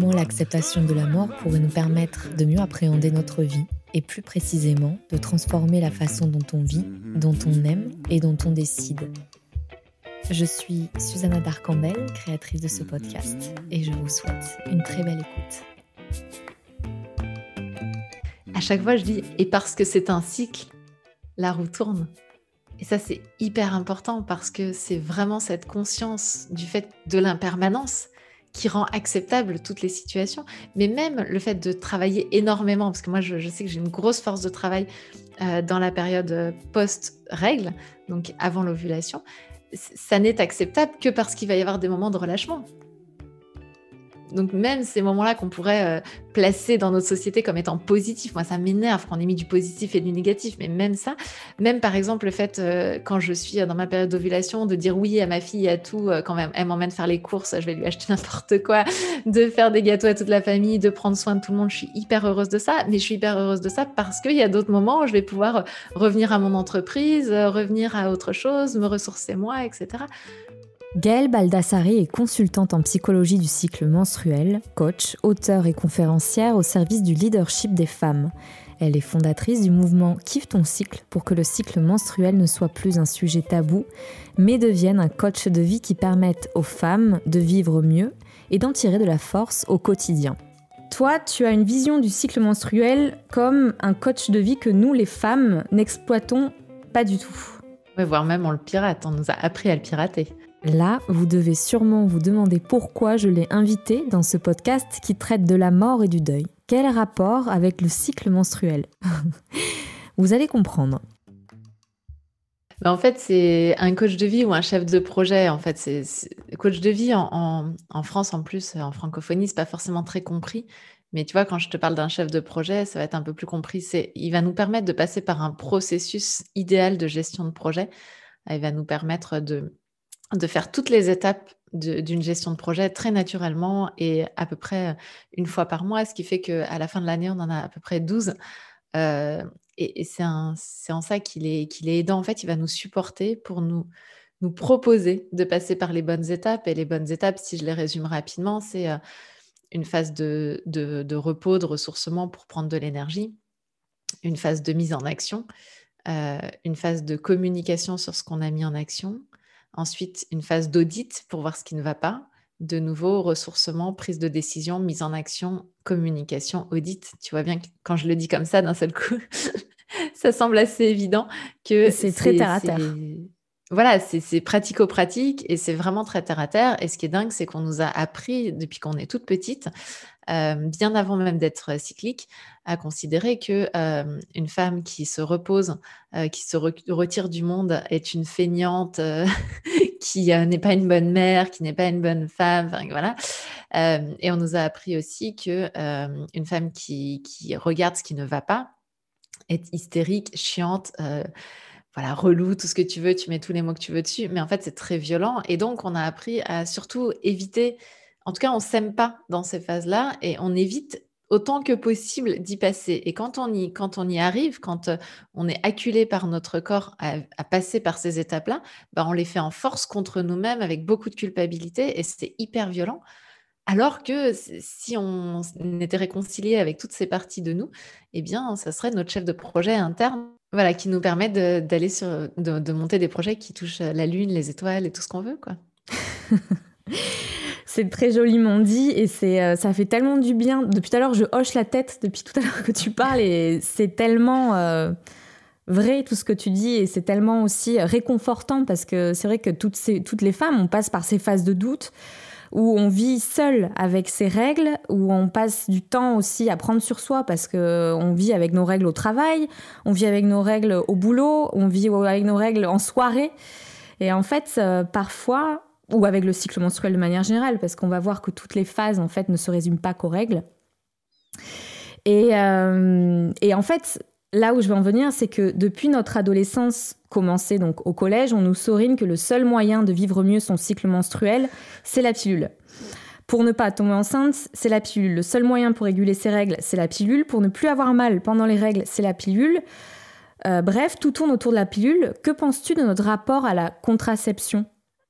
Comment l'acceptation de la mort pourrait nous permettre de mieux appréhender notre vie et plus précisément de transformer la façon dont on vit, dont on aime et dont on décide. Je suis Susanna Darcambel, créatrice de ce podcast, et je vous souhaite une très belle écoute. À chaque fois, je dis, et parce que c'est un cycle, la roue tourne. Et ça, c'est hyper important parce que c'est vraiment cette conscience du fait de l'impermanence qui rend acceptable toutes les situations, mais même le fait de travailler énormément, parce que moi je, sais que j'ai une grosse force de travail euh, dans la période euh, post-règle, donc avant l'ovulation, ça n'est acceptable que parce qu'il va y avoir des moments de relâchement. Donc même ces moments-là qu'on pourrait euh, placer dans notre société comme étant positifs, moi ça m'énerve qu'on ait mis du positif et du négatif, mais même ça, même par exemple le fait euh, quand je suis dans ma période d'ovulation de dire oui à ma fille à tout, euh, quand elle m'emmène faire les courses, je vais lui acheter n'importe quoi, de faire des gâteaux à toute la famille, de prendre soin de tout le monde, je suis hyper heureuse de ça, mais je suis hyper heureuse de ça parce qu'il y a d'autres moments où je vais pouvoir revenir à mon entreprise, revenir à autre chose, me ressourcer moi, etc. Gaëlle Baldassari est consultante en psychologie du cycle menstruel, coach, auteur et conférencière au service du leadership des femmes. Elle est fondatrice du mouvement Kiffe ton cycle pour que le cycle menstruel ne soit plus un sujet tabou, mais devienne un coach de vie qui permette aux femmes de vivre mieux et d'en tirer de la force au quotidien. Toi, tu as une vision du cycle menstruel comme un coach de vie que nous, les femmes, n'exploitons pas du tout. Voire même on le pirate, on nous a appris à le pirater. Là, vous devez sûrement vous demander pourquoi je l'ai invité dans ce podcast qui traite de la mort et du deuil. Quel rapport avec le cycle menstruel Vous allez comprendre. en fait, c'est un coach de vie ou un chef de projet. En fait, c'est coach de vie en, France en plus, en francophonie, c'est pas forcément très compris. Mais tu vois, quand je te parle d'un chef de projet, ça va être un peu plus compris. C'est, il va nous permettre de passer par un processus idéal de gestion de projet. Il va nous permettre de de faire toutes les étapes d'une gestion de projet très naturellement et à peu près une fois par mois, ce qui fait qu'à la fin de l'année, on en a à peu près 12. Euh, et, c'est en ça qu'il est, qu'il est aidant. En fait, il va nous supporter pour nous, nous proposer de passer par les bonnes étapes. Et les bonnes étapes, si je les résume rapidement, c'est euh, une phase de, de, repos, de ressourcement pour prendre de l'énergie, une phase de mise en action, euh, une phase de communication sur ce qu'on a mis en action, Ensuite, une phase d'audit pour voir ce qui ne va pas. De nouveau, ressourcement, prise de décision, mise en action, communication, audit. Tu vois bien que quand je le dis comme ça d'un seul coup, ça semble assez évident que c'est très terre à terre. Voilà, c'est pratico-pratique et c'est vraiment très terre à terre. Et ce qui est dingue, c'est qu'on nous a appris depuis qu'on est toute petite euh, bien avant même d'être cyclique, à considérer que euh, une femme qui se repose, euh, qui se retire du monde, est une feignante, qui n'est pas une bonne mère, qui n'est pas une bonne femme. voilà. et on nous a appris aussi que une femme qui, qui, regarde ce qui ne va pas est hystérique, chiante voilà, relou, tout ce que tu veux, tu mets tous les mots que tu veux dessus, mais en fait, c'est très violent. Et donc, on a appris à surtout éviter en tout cas, on s'aime pas dans ces phases-là et on évite autant que possible d'y passer. Et quand on y, quand on y arrive, quand euh, on est acculé par notre corps à, passer par ces étapes-là, bah on les fait en force contre nous-mêmes avec beaucoup de culpabilité et c'est hyper violent. Alors que si on était réconcilié avec toutes ces parties de nous, eh bien, ça serait notre chef de projet interne, voilà, qui nous permet d'aller sur, de, monter des projets qui touchent la lune, les étoiles et tout ce qu'on veut, quoi. C'est très joliment dit et c'est euh, ça fait tellement du bien. Depuis tout à l'heure, je hoche la tête depuis tout à l'heure que tu parles et c'est tellement euh, vrai tout ce que tu dis et c'est tellement aussi réconfortant parce que c'est vrai que toutes les femmes, on passe par ces phases de doute où on vit seul avec ses règles, où on passe du temps aussi à prendre sur soi parce que on vit avec nos règles au travail, on vit avec nos règles au boulot, on vit avec nos règles en soirée. Et en fait, euh, parfois, ou avec le cycle menstruel de manière générale, parce qu'on va voir que toutes les phases en fait ne se résument pas qu'aux règles. Et, euh, et, en fait, là où je veux en venir, c'est que depuis notre adolescence commencée donc au collège, on nous saurine que le seul moyen de vivre mieux son cycle menstruel, c'est la pilule. Pour ne pas tomber enceinte, c'est la pilule. Le seul moyen pour réguler ses règles, c'est la pilule. Pour ne plus avoir mal pendant les règles, c'est la pilule. Euh, bref, tout tourne autour de la pilule. Que penses-tu de notre rapport à la contraception?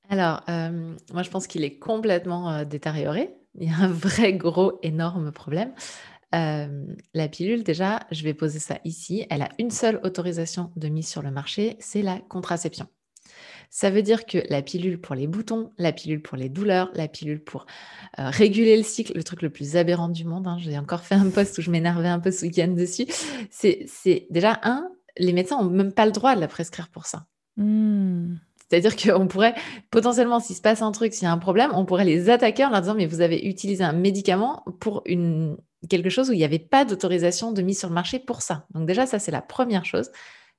Alors, euh, moi, je pense qu'il est complètement euh, détérioré. Il y a un vrai gros, énorme problème. La pilule, déjà, je vais poser ça ici. Elle a une seule autorisation de mise sur le marché, c'est la contraception. Ça veut dire que la pilule pour les boutons, la pilule pour les douleurs, la pilule pour réguler le cycle, le truc le plus aberrant du monde, hein, j'ai encore fait un post où je m'énervais un peu ce week-end dessus, c'est déjà un, les médecins n'ont même pas le droit de la prescrire pour ça. Mmh. C'est-à-dire qu'on pourrait, potentiellement, s'il se passe un truc, s'il y a un problème, on pourrait les attaquer en leur disant, mais vous avez utilisé un médicament pour une, quelque chose où il n'y avait pas d'autorisation de mise sur le marché pour ça. Donc déjà, ça, c'est la première chose.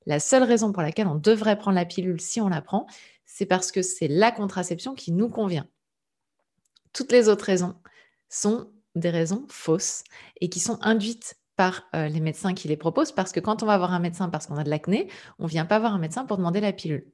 La seule raison pour laquelle on devrait prendre la pilule si on la prend, c'est parce que c'est la contraception qui nous convient. Toutes les autres raisons sont des raisons fausses et qui sont induites par euh, les médecins qui les proposent, parce que quand on va voir un médecin parce qu'on a de l'acné, on ne vient pas voir un médecin pour demander la pilule.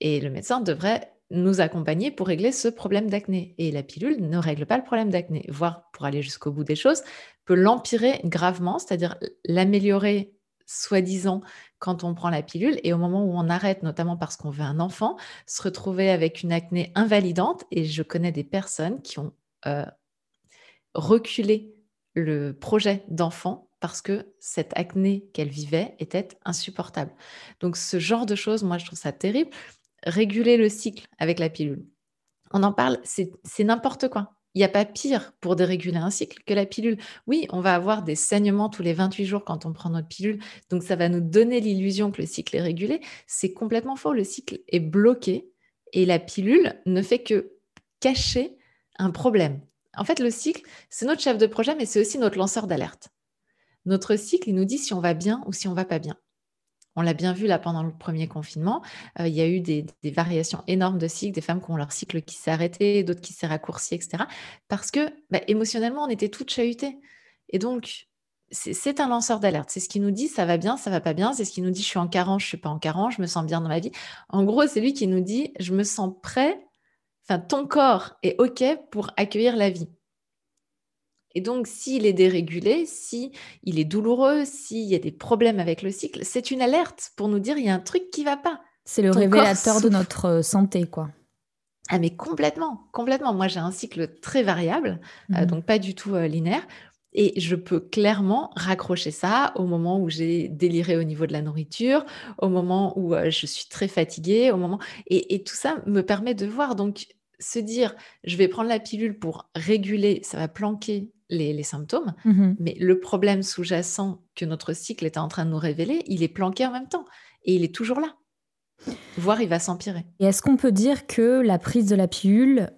Et le médecin devrait nous accompagner pour régler ce problème d'acné. Et la pilule ne règle pas le problème d'acné, voire pour aller jusqu'au bout des choses, peut l'empirer gravement, c'est-à-dire l'améliorer soi-disant quand on prend la pilule et au moment où on arrête, notamment parce qu'on veut un enfant, se retrouver avec une acné invalidante. Et je connais des personnes qui ont euh, reculé le projet d'enfant parce que cette acné qu'elle vivait était insupportable. Donc ce genre de choses, moi je trouve ça terrible. Réguler le cycle avec la pilule. On en parle, c'est n'importe quoi. Il n'y a pas pire pour déréguler un cycle que la pilule. Oui, on va avoir des saignements tous les 28 jours quand on prend notre pilule, donc ça va nous donner l'illusion que le cycle est régulé. C'est complètement faux, le cycle est bloqué et la pilule ne fait que cacher un problème. En fait, le cycle, c'est notre chef de projet, mais c'est aussi notre lanceur d'alerte. Notre cycle, il nous dit si on va bien ou si on va pas bien. On l'a bien vu là pendant le premier confinement. Euh, il y a eu des, variations énormes de cycle, des femmes qui ont leur cycle qui s'est arrêté, d'autres qui s'est raccourci, etc. Parce que bah, émotionnellement, on était toutes chahutées. Et donc, c'est un lanceur d'alerte. C'est ce qui nous dit ça va bien, ça va pas bien. C'est ce qui nous dit je suis en carence, je suis pas en carence, je me sens bien dans ma vie. En gros, c'est lui qui nous dit je me sens prêt. Enfin, ton corps est ok pour accueillir la vie. Et donc, s'il est dérégulé, si il est douloureux, s'il y a des problèmes avec le cycle, c'est une alerte pour nous dire il y a un truc qui va pas. C'est le révélateur de notre euh, santé, quoi. Ah mais complètement, complètement. Moi j'ai un cycle très variable, euh, mmh donc pas du tout euh, linéaire. Et je peux clairement raccrocher ça au moment où j'ai déliré au niveau de la nourriture, au moment où je suis très fatiguée, au moment et, et, tout ça me permet de voir. Donc se dire je vais prendre la pilule pour réguler, ça va planquer les, symptômes, mmh mais le problème sous-jacent que notre cycle est en train de nous révéler, il est planqué en même temps et il est toujours là. Voire il va s'empirer. Et est-ce qu'on peut dire que la prise de la pilule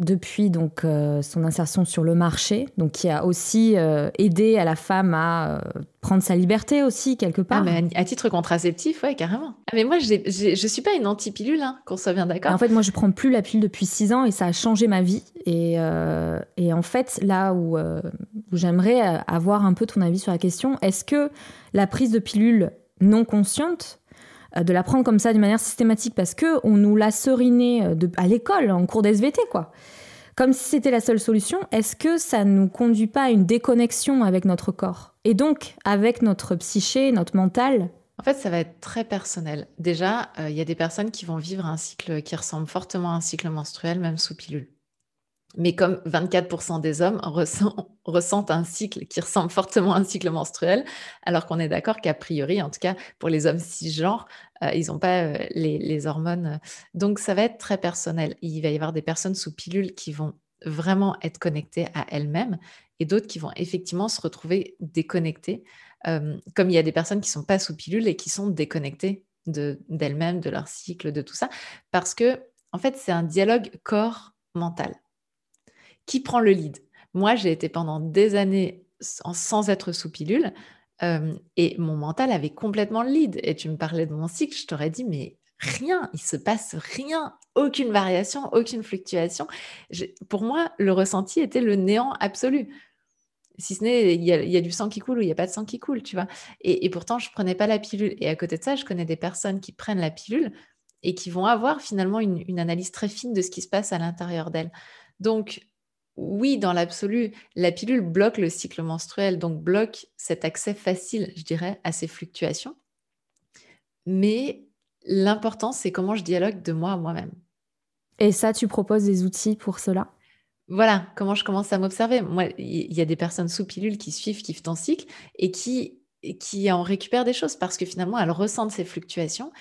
depuis donc euh, son insertion sur le marché, donc qui a aussi euh, aidé à la femme à euh, prendre sa liberté aussi quelque part. Ah, à titre contraceptif, ouais, carrément. Ah, mais moi, je je suis pas une anti-pilule, hein, qu'on soit bien d'accord. En fait, moi, je prends plus la pilule depuis six ans et ça a changé ma vie. Et, et en fait, là où, où j'aimerais avoir un peu ton avis sur la question, est-ce que la prise de pilule non consciente de la prendre comme ça d'une manière systématique parce que on nous l'a seriné euh, à l'école, en cours d'SVT, quoi. Comme si c'était la seule solution, est-ce que ça ne nous conduit pas à une déconnexion avec notre corps? Et donc avec notre psyché, notre mental? En fait, ça va être très personnel. Déjà, euh, il y a des personnes qui vont vivre un cycle qui ressemble fortement à un cycle menstruel, même sous pilule. Mais comme 24% des hommes ressentent un cycle qui ressemble fortement à un cycle menstruel, alors qu'on est d'accord qu'a priori, en tout cas pour les hommes cisgenres, euh, ils n'ont pas euh, les, hormones. Donc ça va être très personnel. Il va y avoir des personnes sous pilule qui vont vraiment être connectées à elles-mêmes et d'autres qui vont effectivement se retrouver déconnectées, euh, comme il y a des personnes qui ne sont pas sous pilule et qui sont déconnectées d'elles-mêmes, de leur cycle, de tout ça, parce que en fait c'est un dialogue corps-mental qui prend le lead Moi, j'ai été pendant des années sans, être sous pilule euh, et mon mental avait complètement le lead. Et tu me parlais de mon cycle, je t'aurais dit, mais rien, il se passe rien, aucune variation, aucune fluctuation. pour moi, le ressenti était le néant absolu. Si ce n'est, il y, a, du sang qui coule ou il n'y a pas de sang qui coule, tu vois. Et, pourtant, je prenais pas la pilule. Et à côté de ça, je connais des personnes qui prennent la pilule et qui vont avoir finalement une, une analyse très fine de ce qui se passe à l'intérieur d'elles. Donc, oui, dans l'absolu, la pilule bloque le cycle menstruel, donc bloque cet accès facile, je dirais, à ces fluctuations. Mais l'important, c'est comment je dialogue de moi à moi-même. Et ça, tu proposes des outils pour cela? Voilà, comment je commence à m'observer. Moi, il y a des personnes sous pilule qui suivent, qui font cycle et qui, qui en récupèrent des choses parce que finalement, elles ressentent ces fluctuations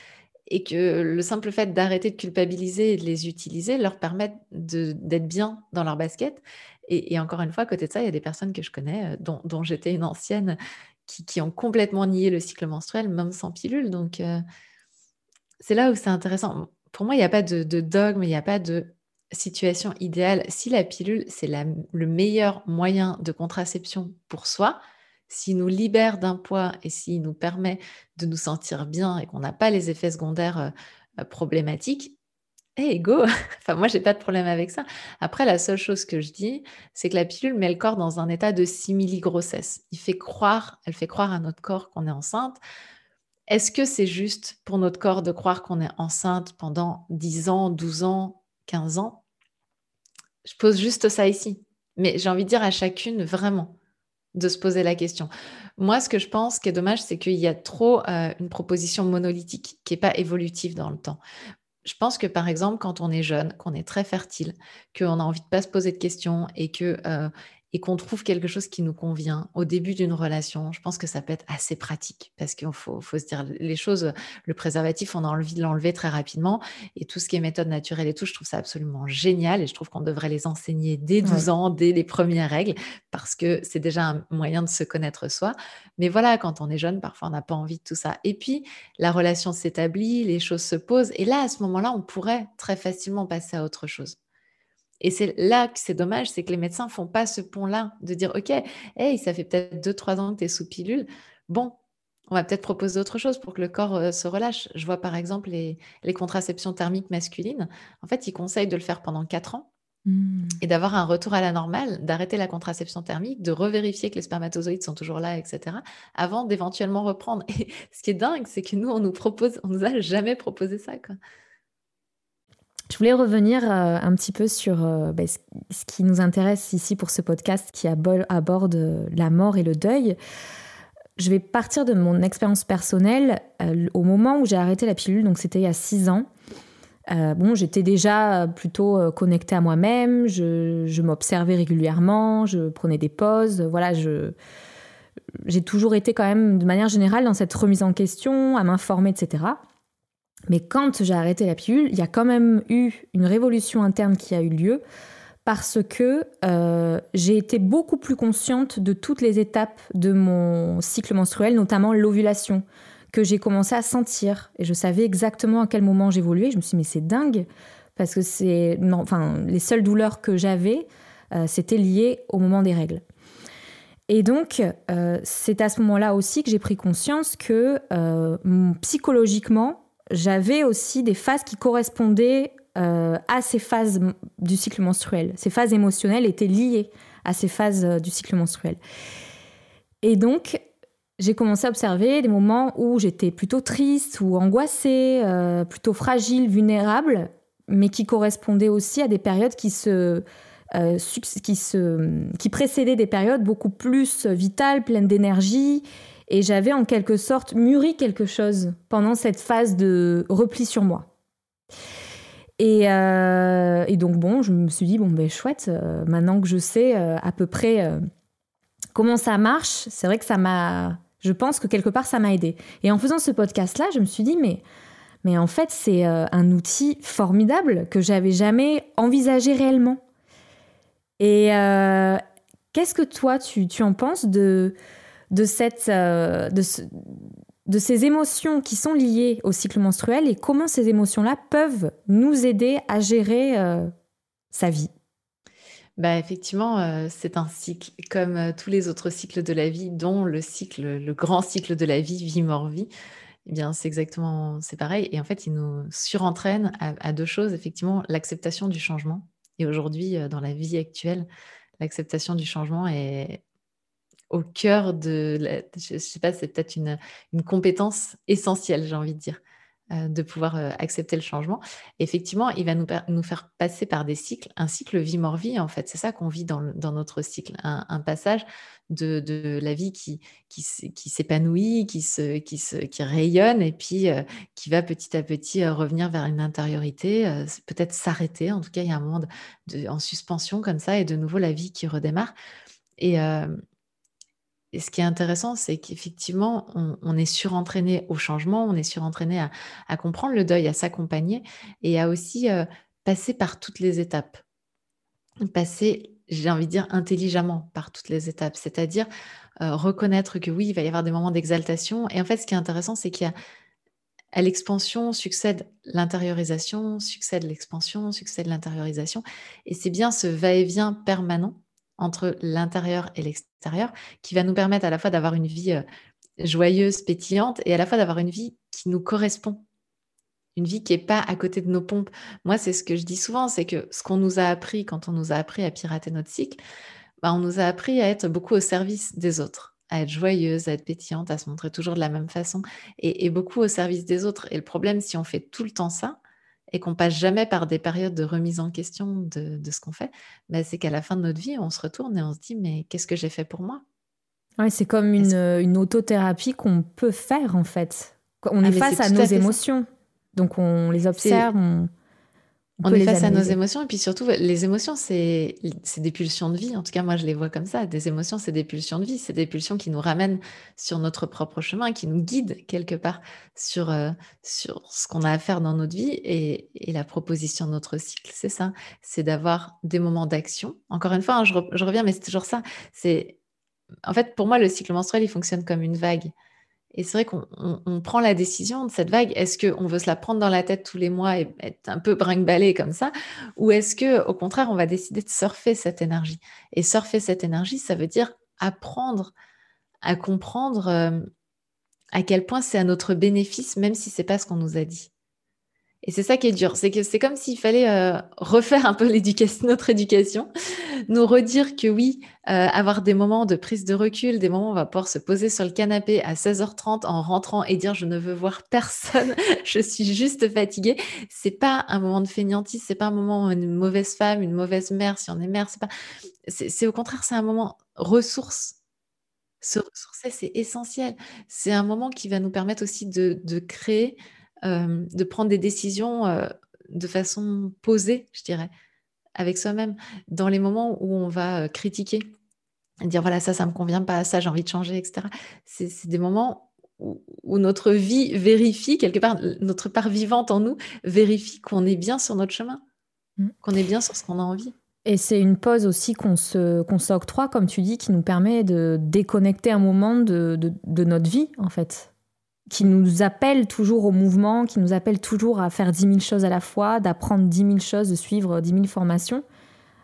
et que le simple fait d'arrêter de culpabiliser et de les utiliser leur permet d'être bien dans leur basket. Et, encore une fois, à côté de ça, il y a des personnes que je connais, euh, dont, j'étais une ancienne, qui, ont complètement nié le cycle menstruel, même sans pilule. Donc, euh, c'est là où c'est intéressant. Pour moi, il n'y a pas de, dogme, il n'y a pas de situation idéale. Si la pilule, c'est le meilleur moyen de contraception pour soi, s'il nous libère d'un poids et s'il nous permet de nous sentir bien et qu'on n'a pas les effets secondaires euh, problématiques, hey, go Enfin, moi, j'ai pas de problème avec ça. Après, la seule chose que je dis, c'est que la pilule met le corps dans un état de simili-grossesse. Il fait croire, elle fait croire à notre corps qu'on est enceinte. Est-ce que c'est juste pour notre corps de croire qu'on est enceinte pendant 10 ans, 12 ans, 15 ans? Je pose juste ça ici. Mais j'ai envie de dire à chacune, vraiment, de se poser la question. Moi, ce que je pense qui est dommage, c'est qu'il y a trop euh, une proposition monolithique qui n'est pas évolutive dans le temps. Je pense que par exemple, quand on est jeune, qu'on est très fertile, qu'on a envie de pas se poser de questions et que euh, et qu'on trouve quelque chose qui nous convient au début d'une relation, je pense que ça peut être assez pratique parce qu'il faut, faut, se dire les choses. Le préservatif, on a envie de l'enlever très rapidement et tout ce qui est méthode naturelle et tout, je trouve ça absolument génial et je trouve qu'on devrait les enseigner dès 12 ans, dès les premières règles parce que c'est déjà un moyen de se connaître soi. Mais voilà, quand on est jeune, parfois on n'a pas envie de tout ça. Et puis, la relation s'établit, les choses se posent et là, à ce moment-là, on pourrait très facilement passer à autre chose. Et c'est là que c'est dommage, c'est que les médecins font pas ce pont-là de dire, OK, hey, ça fait peut-être 2-3 ans que tu es sous pilule. Bon, on va peut-être proposer autre chose pour que le corps euh, se relâche. Je vois par exemple les, contraceptions thermiques masculines. En fait, ils conseillent de le faire pendant 4 ans mmh. et d'avoir un retour à la normale, d'arrêter la contraception thermique, de revérifier que les spermatozoïdes sont toujours là, etc., avant d'éventuellement reprendre. Et ce qui est dingue, c'est que nous, on nous propose, on nous a jamais proposé ça. Quoi. Je voulais revenir euh, un petit peu sur euh, ben, ce qui nous intéresse ici pour ce podcast qui aborde euh, la mort et le deuil. Je vais partir de mon expérience personnelle. au moment où j'ai arrêté la pilule, donc c'était il y a six ans, bon, j'étais déjà plutôt connectée à moi-même, je, je m'observais régulièrement, je prenais des pauses, voilà, j'ai toujours été quand même de manière générale dans cette remise en question, à m'informer, etc. Mais quand j'ai arrêté la pilule, il y a quand même eu une révolution interne qui a eu lieu parce que euh, j'ai été beaucoup plus consciente de toutes les étapes de mon cycle menstruel, notamment l'ovulation, que j'ai commencé à sentir. Et je savais exactement à quel moment j'évoluais. Je me suis dit, mais c'est dingue, parce que c'est, enfin, les seules douleurs que j'avais, euh, c'était lié au moment des règles. Et donc, euh, c'est à ce moment-là aussi que j'ai pris conscience que psychologiquement, j'avais aussi des phases qui correspondaient euh, à ces phases du cycle menstruel. Ces phases émotionnelles étaient liées à ces phases euh, du cycle menstruel. Et donc, j'ai commencé à observer des moments où j'étais plutôt triste ou angoissée, euh, plutôt fragile, vulnérable, mais qui correspondaient aussi à des périodes qui se, qui, se, qui précédaient des périodes beaucoup plus vitales, pleines d'énergie et j'avais en quelque sorte mûri quelque chose pendant cette phase de repli sur moi. Et, euh, donc bon, je me suis dit, bon ben chouette, euh, maintenant que je sais euh, à peu près comment ça marche, c'est vrai que ça m'a... Je pense que quelque part, ça m'a aidé. Et en faisant ce podcast-là, je me suis dit, mais, mais en fait, c'est un outil formidable que j'avais jamais envisagé réellement. Et qu'est-ce que toi, tu, tu en penses de, de, cette, euh, de, de ces émotions qui sont liées au cycle menstruel et comment ces émotions-là peuvent nous aider à gérer euh, sa vie. Bah effectivement, euh, c'est un cycle comme tous les autres cycles de la vie, dont le cycle, le grand cycle de la vie, vie-mort-vie. eh bien, c'est exactement, c'est pareil. Et en fait, il nous surentraîne à, deux choses. Effectivement, l'acceptation du changement. Et aujourd'hui, dans la vie actuelle, l'acceptation du changement est au cœur de, je ne sais pas, c'est peut-être une, une compétence essentielle, j'ai envie de dire. Euh, de pouvoir euh, accepter le changement. Effectivement, il va nous, nous, faire passer par des cycles, un cycle vie-mort-vie, en fait. C'est ça qu'on vit dans, notre cycle, un, passage de, la vie qui, qui, s'épanouit, qui, se, qui, se, qui rayonne et puis euh, qui va petit à petit revenir vers une intériorité, peut-être s'arrêter. En tout cas, il y a un monde en suspension comme ça et de nouveau la vie qui redémarre. Et, et ce qui est intéressant, c'est qu'effectivement, on, est surentraîné au changement, on est surentraîné à, comprendre le deuil, à s'accompagner et à aussi euh, passer par toutes les étapes. Passer, j'ai envie de dire, intelligemment par toutes les étapes, c'est-à-dire euh, reconnaître que oui, il va y avoir des moments d'exaltation. Et en fait, ce qui est intéressant, c'est qu'il l'expansion succède l'intériorisation, succède l'expansion, succède l'intériorisation. Et c'est bien ce va-et-vient permanent entre l'intérieur et l'extérieur qui va nous permettre à la fois d'avoir une vie euh, joyeuse, pétillante et à la fois d'avoir une vie qui nous correspond. Une vie qui n'est pas à côté de nos pompes. Moi, c'est ce que je dis souvent, c'est que ce qu'on nous a appris quand on nous a appris à pirater notre cycle, bah, on nous a appris à être beaucoup au service des autres, à être joyeuse, à être pétillante, à se montrer toujours de la même façon et beaucoup au service des autres. Et le problème, si on fait tout le temps ça, et qu'on passe jamais par des périodes de remise en question de, ce qu'on fait, bah, c'est qu'à la fin de notre vie, on se retourne et on se dit mais qu'est-ce que j'ai fait pour moi? Ouais, C'est comme une, une autothérapie qu'on peut faire en fait. On ah, est face à nos émotions, donc on les observe, on, on, est face à nos émotions et puis surtout, les émotions, c'est des pulsions de vie. En tout cas, moi, je les vois comme ça. Des émotions, c'est des pulsions de vie. C'est des pulsions qui nous ramènent sur notre propre chemin, qui nous guident quelque part sur, euh, sur ce qu'on a à faire dans notre vie. Et, et la proposition de notre cycle, c'est ça. C'est d'avoir des moments d'action. Encore une fois, hein, je, je, reviens, mais c'est toujours ça. C'est En fait, pour moi, le cycle menstruel, il fonctionne comme une vague. Et c'est vrai qu'on prend la décision de cette vague. Est-ce qu'on veut se la prendre dans la tête tous les mois et être un peu brinque comme ça? Ou est-ce que, au contraire, on va décider de surfer cette énergie? Et surfer cette énergie, ça veut dire apprendre à comprendre euh, à quel point c'est à notre bénéfice, même si c'est pas ce qu'on nous a dit. Et c'est ça qui est dur, c'est que c'est comme s'il fallait euh, refaire un peu notre éducation, nous redire que oui, euh, avoir des moments de prise de recul, des moments où on va pouvoir se poser sur le canapé à 16h30 en rentrant et dire je ne veux voir personne, je suis juste fatiguée. C'est pas un moment de fainéantise, c'est pas un moment où une mauvaise femme, une mauvaise mère, si on est mère, c'est pas. C'est au contraire, c'est un moment ressource. Se ressourcer, c'est essentiel. C'est un moment qui va nous permettre aussi de créer euh, de prendre des décisions euh, de façon posée, je dirais, avec soi-même, dans les moments où on va euh, critiquer, dire voilà, ça, ça me convient pas, ça, j'ai envie de changer, etc. C'est des moments où, notre vie vérifie, quelque part, notre part vivante en nous vérifie qu'on est bien sur notre chemin, mmh. qu'on est bien sur ce qu'on a envie. Et c'est une pause aussi qu'on se, qu'on s'octroie, comme tu dis, qui nous permet de déconnecter un moment de, de notre vie, en fait qui nous appelle toujours au mouvement, qui nous appelle toujours à faire 10 000 choses à la fois, d'apprendre 10 000 choses, de suivre 10 000 formations.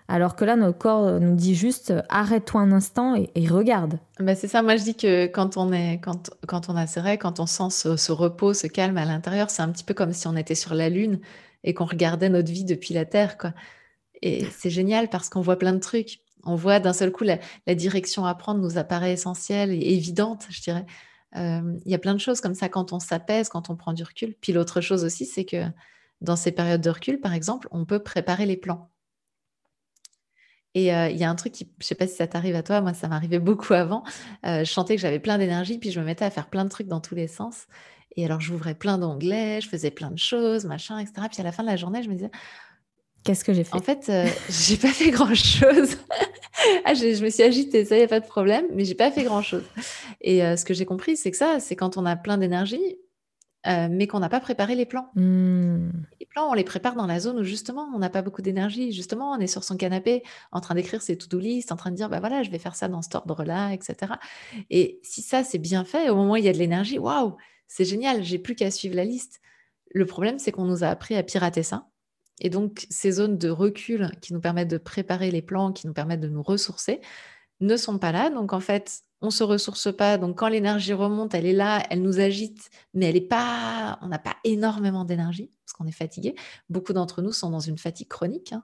Alors que là, notre corps nous dit juste arrête-toi un instant et, regarde. Bah c'est ça, moi je dis que quand on, est, quand, quand on a règles, quand on sent ce, repos, ce calme à l'intérieur, c'est un petit peu comme si on était sur la Lune et qu'on regardait notre vie depuis la Terre. Quoi. Et c'est génial parce qu'on voit plein de trucs. On voit d'un seul coup la, la direction à prendre nous apparaît essentielle et évidente, je dirais. Il y a plein de choses comme ça quand on s'apaise, quand on prend du recul. Puis l'autre chose aussi, c'est que dans ces périodes de recul, par exemple, on peut préparer les plans. Et il y a un truc qui, je sais pas si ça t'arrive à toi, moi ça m'arrivait beaucoup avant. je sentais que j'avais plein d'énergie, puis je me mettais à faire plein de trucs dans tous les sens. Et alors j'ouvrais plein d'onglets, je faisais plein de choses, machin, etc. Puis à la fin de la journée, je me disais, Qu'est-ce que j'ai fait En fait, j'ai pas fait grand chose. ah, je, me suis agitée, ça, y a pas de problème, mais j'ai pas fait grand-chose. Et euh, ce que j'ai compris, c'est que ça, c'est quand on a plein d'énergie, euh, mais qu'on n'a pas préparé les plans. Hmm. Les plans, on les prépare dans la zone où justement, on n'a pas beaucoup d'énergie. Justement, on est sur son canapé en train d'écrire ses to-do list, en train de dire, bah voilà, je vais faire ça dans cet ordre-là, etc. Et si ça, c'est bien fait, au moment où il y a de l'énergie, waouh, c'est génial, j'ai plus qu'à suivre la liste. Le problème, c'est qu'on nous a appris à pirater ça et donc, ces zones de recul qui nous permettent de préparer les plans, qui nous permettent de nous ressourcer, ne sont pas là. Donc, en fait, on se ressource pas. Donc quand l'énergie remonte, elle est là, elle nous agite, mais elle est pas, on n'a pas énormément d'énergie parce qu'on est fatigué. Beaucoup d'entre nous sont dans une fatigue chronique. Hein.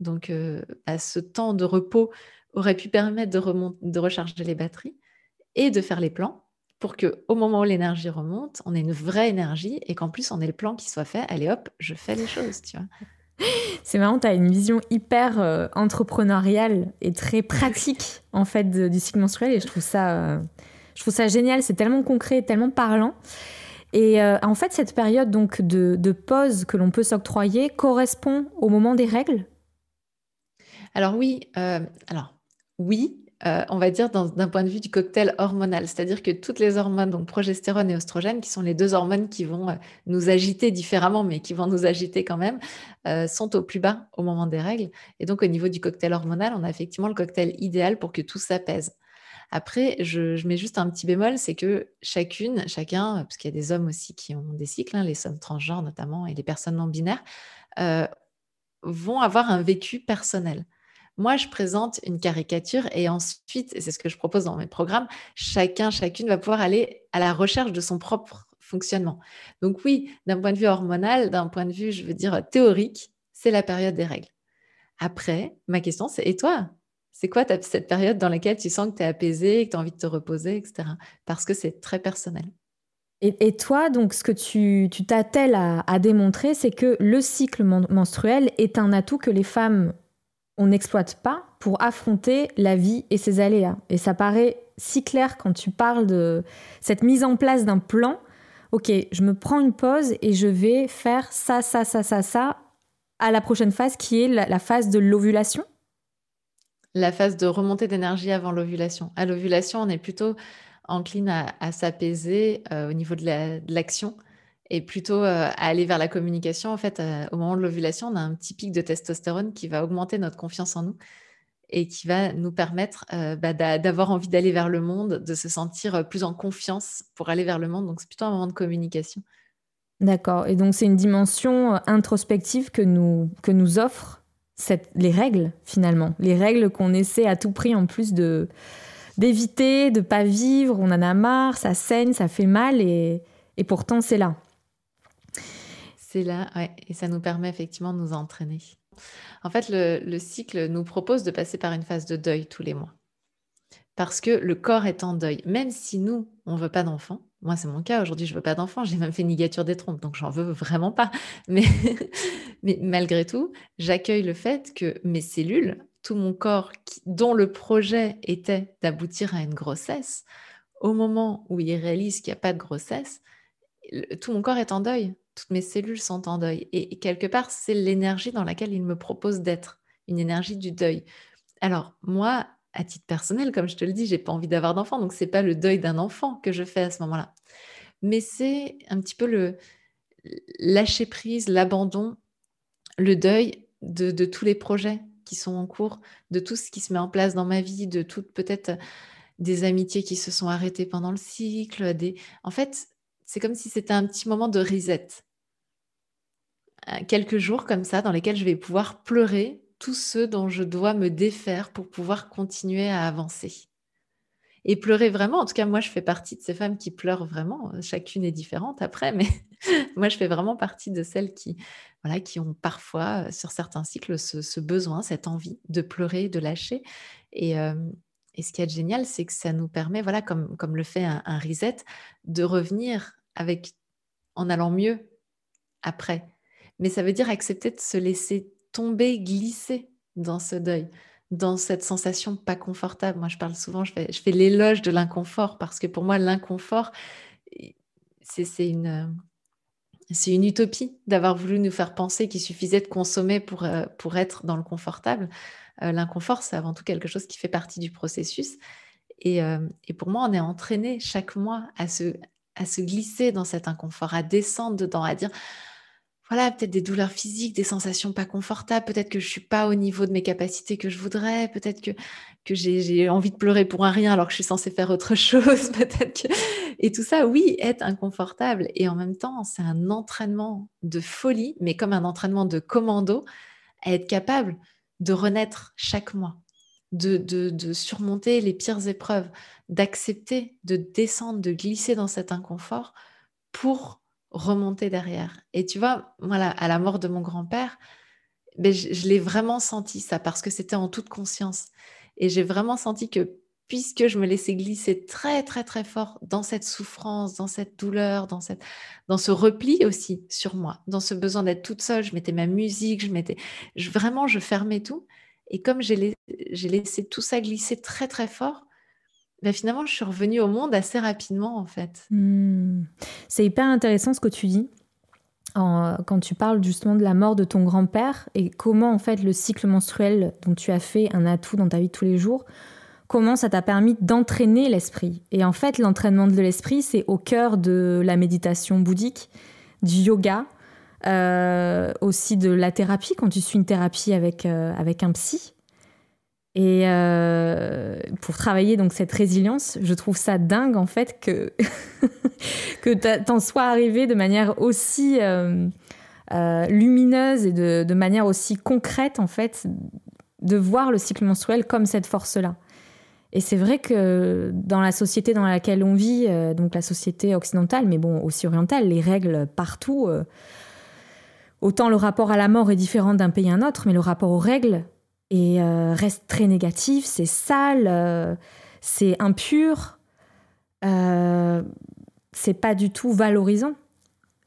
Donc euh, bah, ce temps de repos aurait pu permettre de recharger les batteries et de faire les plans pour que au moment où l'énergie remonte, on ait une vraie énergie et qu'en plus on ait le plan qui soit fait. Allez hop, je fais les choses, tu vois. C'est marrant, tu as une vision hyper euh, entrepreneuriale et très pratique en fait du cycle menstruel et je trouve ça, euh, je trouve ça génial. C'est tellement concret, tellement parlant. Et euh, en fait, cette période donc de, de pause que l'on peut s'octroyer correspond au moment des règles? Alors oui, alors oui, euh, on va dire d'un point de vue du cocktail hormonal, c'est-à-dire que toutes les hormones, donc progestérone et oestrogène, qui sont les deux hormones qui vont euh, nous agiter différemment, mais qui vont nous agiter quand même, euh, sont au plus bas au moment des règles. Et donc au niveau du cocktail hormonal, on a effectivement le cocktail idéal pour que tout s'apaise. Après, je, mets juste un petit bémol, c'est que chacune, chacun, parce qu'il y a des hommes aussi qui ont des cycles, hein, les hommes transgenres notamment, et les personnes non binaires, vont avoir un vécu personnel. Moi, je présente une caricature et ensuite, et c'est ce que je propose dans mes programmes, chacun, chacune va pouvoir aller à la recherche de son propre fonctionnement. Donc oui, d'un point de vue hormonal, d'un point de vue, je veux dire, théorique, c'est la période des règles. Après, ma question, c'est, et toi C'est quoi cette période dans laquelle tu sens que tu es apaisé, que tu as envie de te reposer, etc. Parce que c'est très personnel. Et, toi, donc, ce que tu t'attelles à, à, démontrer, c'est que le cycle menstruel est un atout que les femmes on n'exploite pas pour affronter la vie et ses aléas. Et ça paraît si clair quand tu parles de cette mise en place d'un plan. Ok, je me prends une pause et je vais faire ça, ça, ça, ça, ça à la prochaine phase qui est la, phase de l'ovulation. La phase de remontée d'énergie avant l'ovulation. À l'ovulation, on est plutôt encline à, s'apaiser euh, au niveau de l'action et plutôt euh, à aller vers la communication. En fait, euh, au moment de l'ovulation, on a un petit pic de testostérone qui va augmenter notre confiance en nous et qui va nous permettre euh, bah, d'avoir envie d'aller vers le monde, de se sentir plus en confiance pour aller vers le monde. Donc, c'est plutôt un moment de communication. D'accord. Et donc, c'est une dimension introspective que nous, que nous offrent les règles, finalement. Les règles qu'on essaie à tout prix, en plus de d'éviter, de pas vivre. On en a marre, ça saigne, ça fait mal et, et pourtant, c'est là. Là, et ça nous permet effectivement de nous entraîner. En fait, le, cycle nous propose de passer par une phase de deuil tous les mois. Parce que le corps est en deuil. Même si nous, on ne veut pas d'enfants, moi c'est mon cas, aujourd'hui je ne veux pas d'enfants, j'ai même fait ligature des trompes, donc j'en veux vraiment pas. Mais, mais malgré tout, j'accueille le fait que mes cellules, tout mon corps, dont le projet était d'aboutir à une grossesse, au moment où il réalise qu'il n'y a pas de grossesse, tout mon corps est en deuil toutes mes cellules sont en deuil. Et, quelque part, c'est l'énergie dans laquelle il me propose d'être, une énergie du deuil. Alors, moi, à titre personnel, comme je te le dis, j'ai pas envie d'avoir d'enfant, donc c'est pas le deuil d'un enfant que je fais à ce moment-là. Mais c'est un petit peu le lâcher prise, l'abandon, le deuil de, tous les projets qui sont en cours, de tout ce qui se met en place dans ma vie, de toutes peut-être des amitiés qui se sont arrêtées pendant le cycle. En fait, c'est comme si c'était un petit moment de reset. Euh, quelques jours comme ça dans lesquels je vais pouvoir pleurer tous ceux dont je dois me défaire pour pouvoir continuer à avancer. Et pleurer vraiment, en tout cas moi je fais partie de ces femmes qui pleurent vraiment, chacune est différente après, mais moi je fais vraiment partie de celles qui, voilà, qui ont parfois sur certains cycles ce, besoin, cette envie de pleurer, de lâcher. Et, euh, et ce qui est génial, c'est que ça nous permet, voilà, comme, comme le fait un, un reset, de revenir avec, en allant mieux après mais ça veut dire accepter de se laisser tomber, glisser dans ce deuil, dans cette sensation pas confortable. Moi, je parle souvent, je fais, l'éloge de l'inconfort parce que pour moi, l'inconfort, c'est une, utopie d'avoir voulu nous faire penser qu'il suffisait de consommer pour, euh, être dans le confortable. Euh, l'inconfort, c'est avant tout quelque chose qui fait partie du processus. Et, euh, et, pour moi, on est entraîné chaque mois à se, à se glisser dans cet inconfort, à descendre dedans, à dire voilà, peut-être des douleurs physiques, des sensations pas confortables, peut-être que je suis pas au niveau de mes capacités que je voudrais, peut-être que, j'ai envie de pleurer pour un rien alors que je suis censée faire autre chose, peut-être que... Et tout ça, oui, être inconfortable. Et en même temps, c'est un entraînement de folie, mais comme un entraînement de commando, à être capable de renaître chaque mois. de, surmonter les pires épreuves, d'accepter de descendre, de glisser dans cet inconfort pour remonter derrière. Et tu vois, voilà, à la mort de mon grand-père, ben, je, l'ai vraiment senti ça parce que c'était en toute conscience. Et j'ai vraiment senti que puisque je me laissais glisser très, très, très fort dans cette souffrance, dans cette douleur, dans, cette, dans ce repli aussi sur moi, dans ce besoin d'être toute seule, je mettais ma musique, je mettais, vraiment, je fermais tout. Et comme j'ai laissé tout ça glisser très, très fort, ben finalement, je suis revenue au monde assez rapidement, en fait. Mmh. C'est hyper intéressant ce que tu dis quand tu parles justement de la mort de ton grand-père et comment en fait le cycle menstruel dont tu as fait un atout dans ta vie de tous les jours, comment ça t'a permis d'entraîner l'esprit. Et en fait, l'entraînement de l'esprit, c'est au cœur de la méditation bouddhique, du yoga, euh, aussi de la thérapie, quand tu suis une thérapie avec, euh, avec un psy. Et euh, pour travailler donc cette résilience, je trouve ça dingue en fait que que t'en sois arrivé de manière aussi euh, euh, lumineuse et de, de, manière aussi concrète en fait de voir le cycle menstruel comme cette force-là. Et c'est vrai que dans la société dans laquelle on vit, donc la société occidentale, mais bon aussi orientale, les règles partout. autant le rapport à la mort est différent d'un pays à un autre, mais le rapport aux règles et euh, reste très négatif, c'est sale, euh, c'est impur, euh, c'est pas du tout valorisant.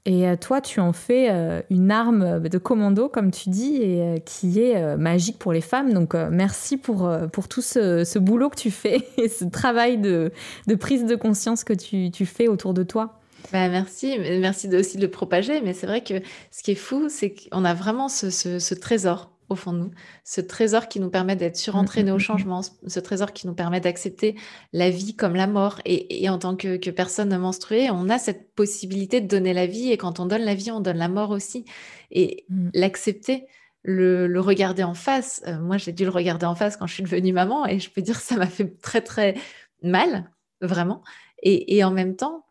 Et toi, tu en fais une arme de commando, comme tu dis, et qui est magique pour les femmes. Donc, merci pour, pour tout ce, boulot que tu fais et ce travail de, de prise de conscience que tu, tu fais autour de toi. Bah merci, merci aussi de le propager. Mais c'est vrai que ce qui est fou, c'est qu'on a vraiment ce, ce trésor au fond de nous, ce trésor qui nous permet d'être surentraîné au mmh, mmh, mmh, changement, ce trésor qui nous permet d'accepter la vie comme la mort. Et, en tant que, personne menstruée, on a cette possibilité de donner la vie. Et quand on donne la vie, on donne la mort aussi. Et l'accepter, le, regarder en face. Euh, moi, j'ai dû le regarder en face quand je suis devenue maman. Et je peux dire que ça m'a fait très, très mal, vraiment. Et, en même temps,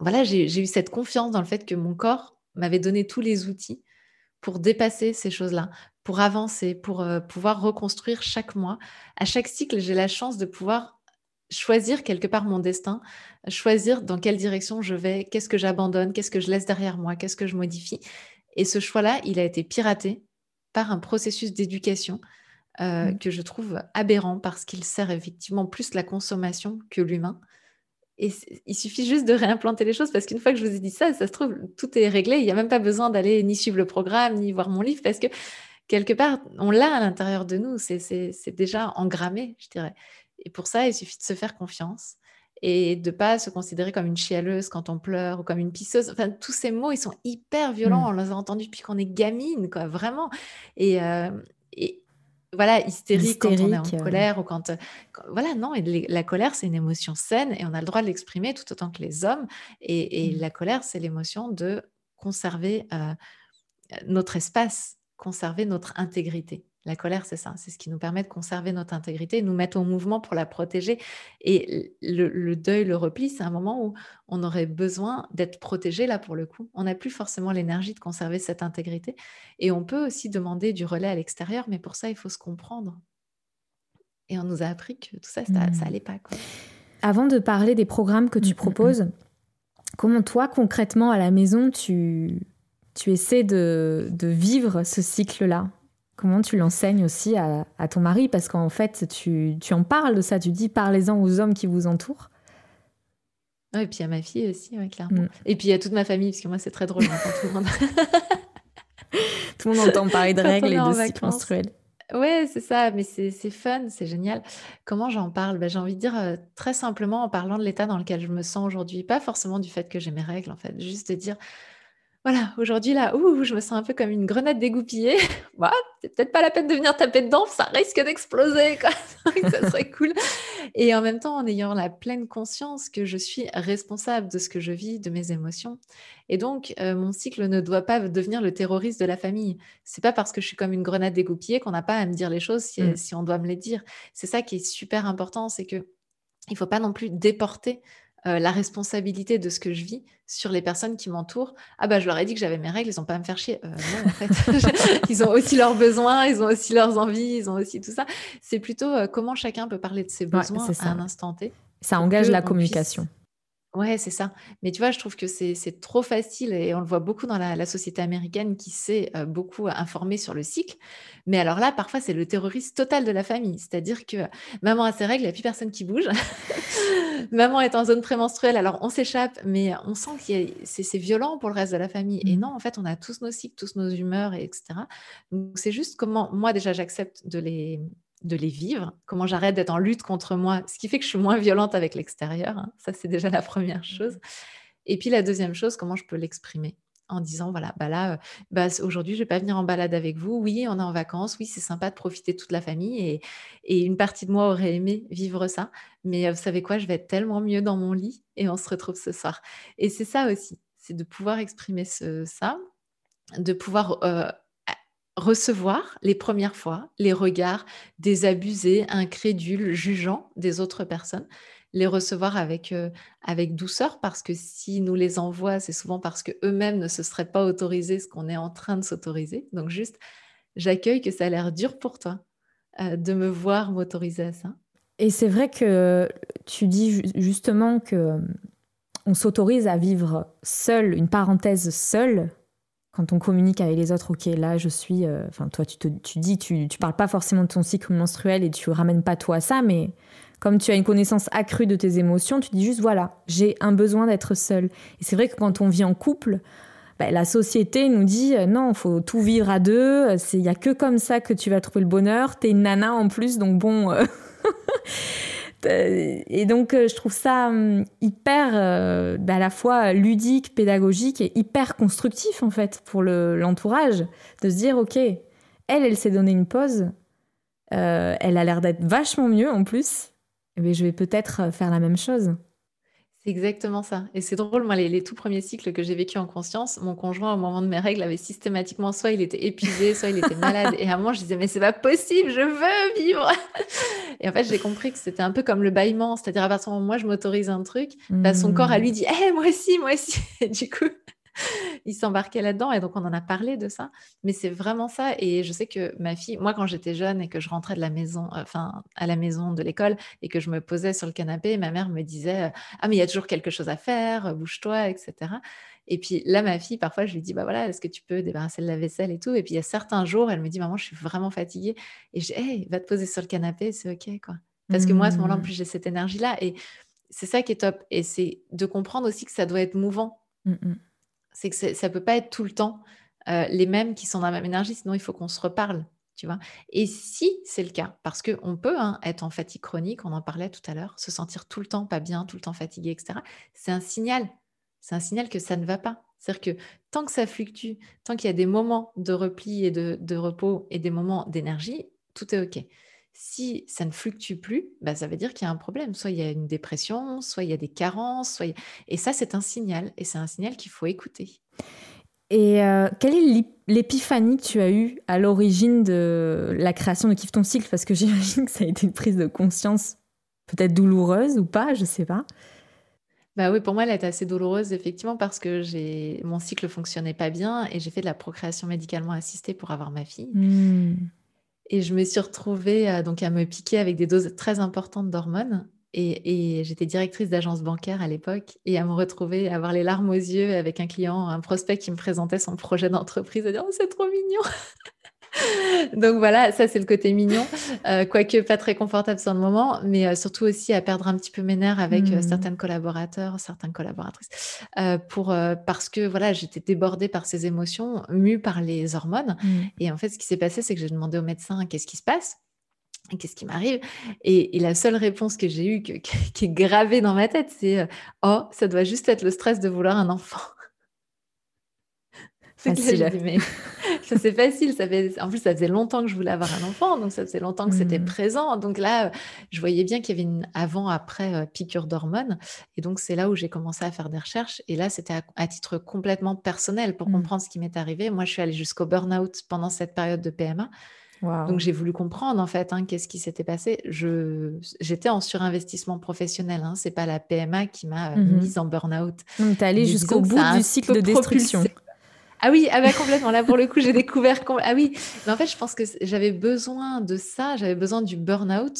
voilà, j'ai eu cette confiance dans le fait que mon corps m'avait donné tous les outils pour dépasser ces choses-là, pour avancer, pour euh, pouvoir reconstruire chaque mois. À chaque cycle, j'ai la chance de pouvoir choisir quelque part mon destin, choisir dans quelle direction je vais, qu'est-ce que j'abandonne, qu'est-ce que je laisse derrière moi, qu'est-ce que je modifie. Et ce choix-là, il a été piraté par un processus d'éducation euh, mmh. que je trouve aberrant parce qu'il sert effectivement plus la consommation que l'humain. Et il suffit juste de réimplanter les choses parce qu'une fois que je vous ai dit ça, ça se trouve, tout est réglé. Il n'y a même pas besoin d'aller ni suivre le programme, ni voir mon livre parce que quelque part, on l'a à l'intérieur de nous, c'est déjà engrammé, je dirais. Et pour ça, il suffit de se faire confiance et de pas se considérer comme une chialeuse quand on pleure ou comme une pisseuse. Enfin, tous ces mots, ils sont hyper violents. Mmh. On les a entendus depuis qu'on est gamine, quoi, vraiment. Et, euh, et voilà, hystérique, quand on est en euh. colère ou quand, voilà, non. Et la colère, c'est une émotion saine et on a le droit de l'exprimer tout autant que les hommes. Et, mmh. la colère, c'est l'émotion de conserver euh, notre espace conserver notre intégrité. La colère, c'est ça, c'est ce qui nous permet de conserver notre intégrité, nous mettre en mouvement pour la protéger. Et le, deuil, le repli, c'est un moment où on aurait besoin d'être protégé, là, pour le coup. On n'a plus forcément l'énergie de conserver cette intégrité. Et on peut aussi demander du relais à l'extérieur, mais pour ça, il faut se comprendre. Et on nous a appris que tout ça, ça, n'allait mmh. pas. Avant de parler des programmes que tu mmh, mmh, proposes, comment toi, concrètement, à la maison, tu tu essaies de, vivre ce cycle-là Comment tu l'enseignes aussi à, ton mari? Parce qu'en fait, tu, en parles de ça, tu dis parlez-en aux hommes qui vous entourent. et puis à ma fille aussi, clairement. Mm. Et puis à toute ma famille, parce que moi, c'est très drôle, tout le monde. tout le monde entend parler de règles et de cycles menstruels. Ouais, c'est ça, mais c'est fun, c'est génial. Comment j'en parle? Ben, J'ai envie de dire euh, très simplement en parlant de l'état dans lequel je me sens aujourd'hui. Pas forcément du fait que j'ai mes règles, en fait. Juste de dire voilà, aujourd'hui là, ouh, je me sens un peu comme une grenade dégoupillée. bah, c'est peut-être pas la peine de venir taper dedans, ça risque d'exploser, quoi. ça serait cool. Et en même temps, en ayant la pleine conscience que je suis responsable de ce que je vis, de mes émotions. Et donc, euh, mon cycle ne doit pas devenir le terroriste de la famille. C'est pas parce que je suis comme une grenade dégoupillée qu'on n'a pas à me dire les choses si, mm. si on doit me les dire. C'est ça qui est super important, c'est que il faut pas non plus déporter euh, la responsabilité de ce que je vis sur les personnes qui m'entourent. Ah bah je leur ai dit que j'avais mes règles, ils n'ont pas à me faire chier. Euh, non, en fait, ils ont aussi leurs besoins, ils ont aussi leurs envies, ils ont aussi tout ça. C'est plutôt euh, comment chacun peut parler de ses besoins à un instant T. Ça engage la communication. Ouais, c'est ça. Mais tu vois, je trouve que c'est trop facile et on le voit beaucoup dans la, société américaine qui s'est euh, beaucoup informée sur le cycle. Mais alors là, parfois, c'est le terrorisme total de la famille. C'est-à-dire que maman a ses règles, il n'y a plus personne qui bouge. maman est en zone prémenstruelle, alors on s'échappe, mais on sent que c'est violent pour le reste de la famille. Et mmh. non, en fait, on a tous nos cycles, tous nos humeurs, etc. Donc, c'est juste comment, moi, déjà, j'accepte de les, de les vivre, comment j'arrête d'être en lutte contre moi, ce qui fait que je suis moins violente avec l'extérieur. Hein. Ça, c'est déjà la première mmh. chose. Et puis la deuxième chose, comment je peux l'exprimer en disant voilà bah là euh, bah, aujourd'hui je vais pas venir en balade avec vous oui on est en vacances oui c'est sympa de profiter toute la famille et, une partie de moi aurait aimé vivre ça mais euh, vous savez quoi je vais être tellement mieux dans mon lit et on se retrouve ce soir et c'est ça aussi c'est de pouvoir exprimer ça de pouvoir euh, recevoir les premières fois les regards désabusés, incrédules, jugeants des autres personnes, les recevoir avec, euh, avec douceur parce que si nous les envoient, c'est souvent parce qu'eux-mêmes ne se seraient pas autorisés ce qu'on est en train de s'autoriser. Donc juste, j'accueille que ça a l'air dur pour toi euh, de me voir m'autoriser à ça. Et c'est vrai que tu dis justement que euh, on s'autorise à vivre seul, une parenthèse seule, quand on communique avec les autres, ok, là je suis. Euh, enfin, toi, tu, te, tu dis, tu, tu parles pas forcément de ton cycle menstruel et tu ramènes pas toi à ça, mais comme tu as une connaissance accrue de tes émotions, tu dis juste voilà, j'ai un besoin d'être seule. Et c'est vrai que quand on vit en couple, bah, la société nous dit euh, non, faut tout vivre à deux, il n'y a que comme ça que tu vas trouver le bonheur. T'es une nana en plus, donc bon. Euh, Euh, et donc, euh, je trouve ça hum, hyper, euh, bah, à la fois ludique, pédagogique et hyper constructif, en fait, pour l'entourage, de se dire, OK, elle, elle s'est donné une pause, elle a l'air d'être vachement mieux en plus, mais je vais peut-être faire la même chose. C'est exactement ça. Et c'est drôle, moi, les, tout premiers cycles que j'ai vécu en conscience, mon conjoint, au moment de mes règles, avait systématiquement soit il était épuisé, soit il était malade. Et à un moment, je disais, mais c'est pas possible, je veux vivre. Et en fait, j'ai compris que c'était un peu comme le bâillement. C'est-à-dire, à partir du moment où moi, je m'autorise un truc, bah, son corps à lui mmh. dit, hé, moi aussi, moi aussi. Et du coup, il s'embarquait là-dedans et donc on en a parlé de ça. Mais c'est vraiment ça. Et je sais que ma fille, moi quand j'étais jeune et que je rentrais de la maison, euh, enfin à la maison de l'école et que je me posais sur le canapé, ma mère me disait ah mais il y a toujours quelque chose à faire, bouge-toi, etc. Et puis là, ma fille, parfois, je lui dis, bah voilà, est-ce que tu peux débarrasser de la vaisselle et tout? Et puis il y a certains jours, elle me dit, maman, je suis vraiment fatiguée. Et je dis, hey, va te poser sur le canapé, c'est OK, quoi. Parce que moi, à ce moment-là, en mmh. plus, j'ai cette énergie-là. Et c'est ça qui est top. Et c'est de comprendre aussi que ça doit être mouvant. Mmh c'est que ça ne peut pas être tout le temps euh, les mêmes qui sont dans la même énergie, sinon il faut qu'on se reparle. Tu vois et si c'est le cas, parce qu'on peut hein, être en fatigue chronique, on en parlait tout à l'heure, se sentir tout le temps pas bien, tout le temps fatigué, etc., c'est un signal. C'est un signal que ça ne va pas. C'est-à-dire que tant que ça fluctue, tant qu'il y a des moments de repli et de, de repos et des moments d'énergie, tout est OK. Si ça ne fluctue plus, bah, ça veut dire qu'il y a un problème. Soit il y a une dépression, soit il y a des carences, soit et ça, c'est un signal. Et c'est un signal qu'il faut écouter. Et euh, quelle est l'épiphanie que tu as eue à l'origine de la création de Kiffe ton cycle? Parce que j'imagine que ça a été une prise de conscience peut-être douloureuse ou pas, je ne sais pas. Bah oui, pour moi, elle a été assez douloureuse, effectivement, parce que j'ai mon cycle fonctionnait pas bien et j'ai fait de la procréation médicalement assistée pour avoir ma fille. Mmh. Et je me suis retrouvée euh, donc à me piquer avec des doses très importantes d'hormones. Et, j'étais directrice d'agence bancaire à l'époque et à me retrouver à avoir les larmes aux yeux avec un client, un prospect qui me présentait son projet d'entreprise, à dire oh, c'est trop mignon Donc voilà, ça c'est le côté mignon, euh, quoique pas très confortable sur le moment, mais euh, surtout aussi à perdre un petit peu mes nerfs avec euh, mmh. certains collaborateurs, certaines collaboratrices, pour, parce que voilà, j'étais débordée par ces émotions, mue par les hormones. Mmh. Et en fait, ce qui s'est passé, c'est que j'ai demandé au médecin qu'est-ce qui se passe? Qu'est-ce qui m'arrive? Et, la seule réponse que j'ai eue, qui est gravée dans ma tête, c'est Oh, ça doit juste être le stress de vouloir un enfant. Facile. ça c'est facile. Ça fait... En plus, ça faisait longtemps que je voulais avoir un enfant, donc ça faisait longtemps que c'était mmh. présent. Donc là, je voyais bien qu'il y avait une avant-après euh, piqûre d'hormones. Et donc, c'est là où j'ai commencé à faire des recherches. Et là, c'était à, titre complètement personnel pour mmh. comprendre ce qui m'est arrivé. Moi, je suis allée jusqu'au burn-out pendant cette période de PMA. Donc j'ai voulu comprendre en fait hein, qu'est-ce qui s'était passé. Je, j'étais en surinvestissement professionnel. Hein. C'est pas la PMA qui m'a mmh mise en burn-out. Donc tu es allé jusqu'au bout du cycle de destruction. Ah oui, ah bah, complètement. Là, pour le coup, j'ai découvert. Ah oui, mais en fait, je pense que j'avais besoin de ça. J'avais besoin du burn-out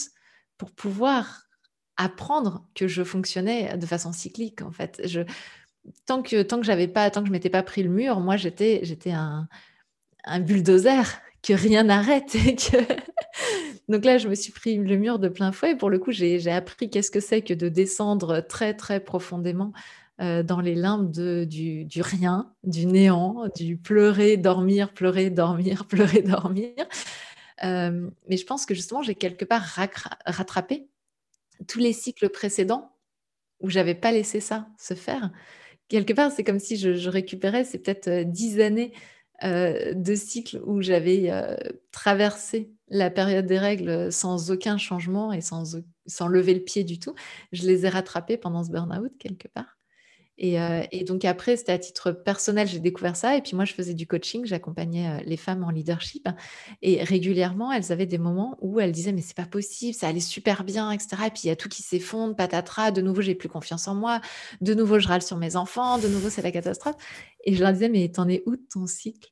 pour pouvoir apprendre que je fonctionnais de façon cyclique. En fait, je, tant que tant que j'avais pas, tant que je m'étais pas pris le mur, moi, j'étais j'étais un, un bulldozer que rien n'arrête. Que... Donc là, je me suis pris le mur de plein fouet. Pour le coup, j'ai appris qu'est-ce que c'est que de descendre très, très profondément euh, dans les limbes du, rien, du néant, du pleurer, dormir, pleurer, dormir, pleurer, dormir. Euh, mais je pense que justement, j'ai quelque part rattrapé tous les cycles précédents où j'avais pas laissé ça se faire. Quelque part, c'est comme si je, récupérais, c'est peut-être euh, dix années de cycles où j'avais traversé la période des règles sans aucun changement et sans, sans lever le pied du tout. Je les ai rattrapés pendant ce burn-out quelque part. Euh, et, donc après, c'était à titre personnel, j'ai découvert ça. Et puis moi, je faisais du coaching, j'accompagnais euh, les femmes en leadership. Et régulièrement, elles avaient des moments où elles disaient, mais c'est pas possible, ça allait super bien, etc. Et puis il y a tout qui s'effondre, patatras, de nouveau, j'ai plus confiance en moi, de nouveau, je râle sur mes enfants, de nouveau, c'est la catastrophe. Et je leur disais, mais t'en es où de ton cycle?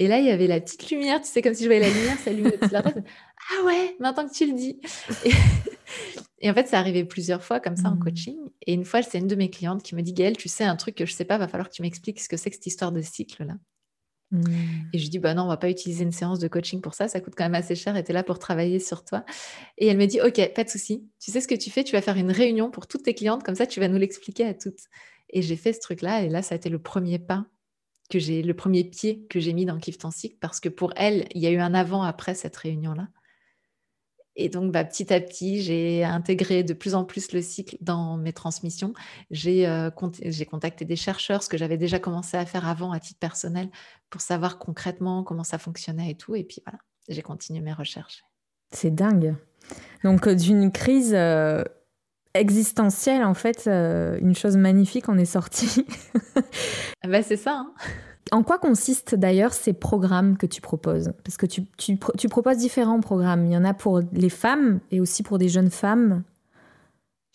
Et là, il y avait la petite lumière, tu sais, comme si je voyais la lumière s'allumer. ah ouais, maintenant que tu le dis. Et en fait, ça arrivé plusieurs fois comme ça en mmh. coaching. Et une fois, c'est une de mes clientes qui me dit Gaëlle, tu sais un truc que je ne sais pas, va falloir que tu m'expliques ce que c'est que cette histoire de cycle-là. Mmh. Et je dis Bah non, on va pas utiliser une séance de coaching pour ça, ça coûte quand même assez cher et tu es là pour travailler sur toi. Et elle me dit Ok, pas de souci. Tu sais ce que tu fais? Tu vas faire une réunion pour toutes tes clientes, comme ça, tu vas nous l'expliquer à toutes. Et j'ai fait ce truc-là. Et là, ça a été le premier pas que j'ai, le premier pied que j'ai mis dans Kiff ton cycle, parce que pour elle, il y a eu un avant-après cette réunion-là. Et donc, bah, petit à petit, j'ai intégré de plus en plus le cycle dans mes transmissions. J'ai euh, contacté des chercheurs, ce que j'avais déjà commencé à faire avant à titre personnel, pour savoir concrètement comment ça fonctionnait et tout. Et puis voilà, j'ai continué mes recherches. C'est dingue. Donc, euh, d'une crise euh, existentielle, en fait, une chose magnifique en est sortie. bah, c'est ça. Hein en quoi consistent d'ailleurs ces programmes que tu proposes? Parce que tu, tu, proposes différents programmes. Il y en a pour les femmes et aussi pour des jeunes femmes.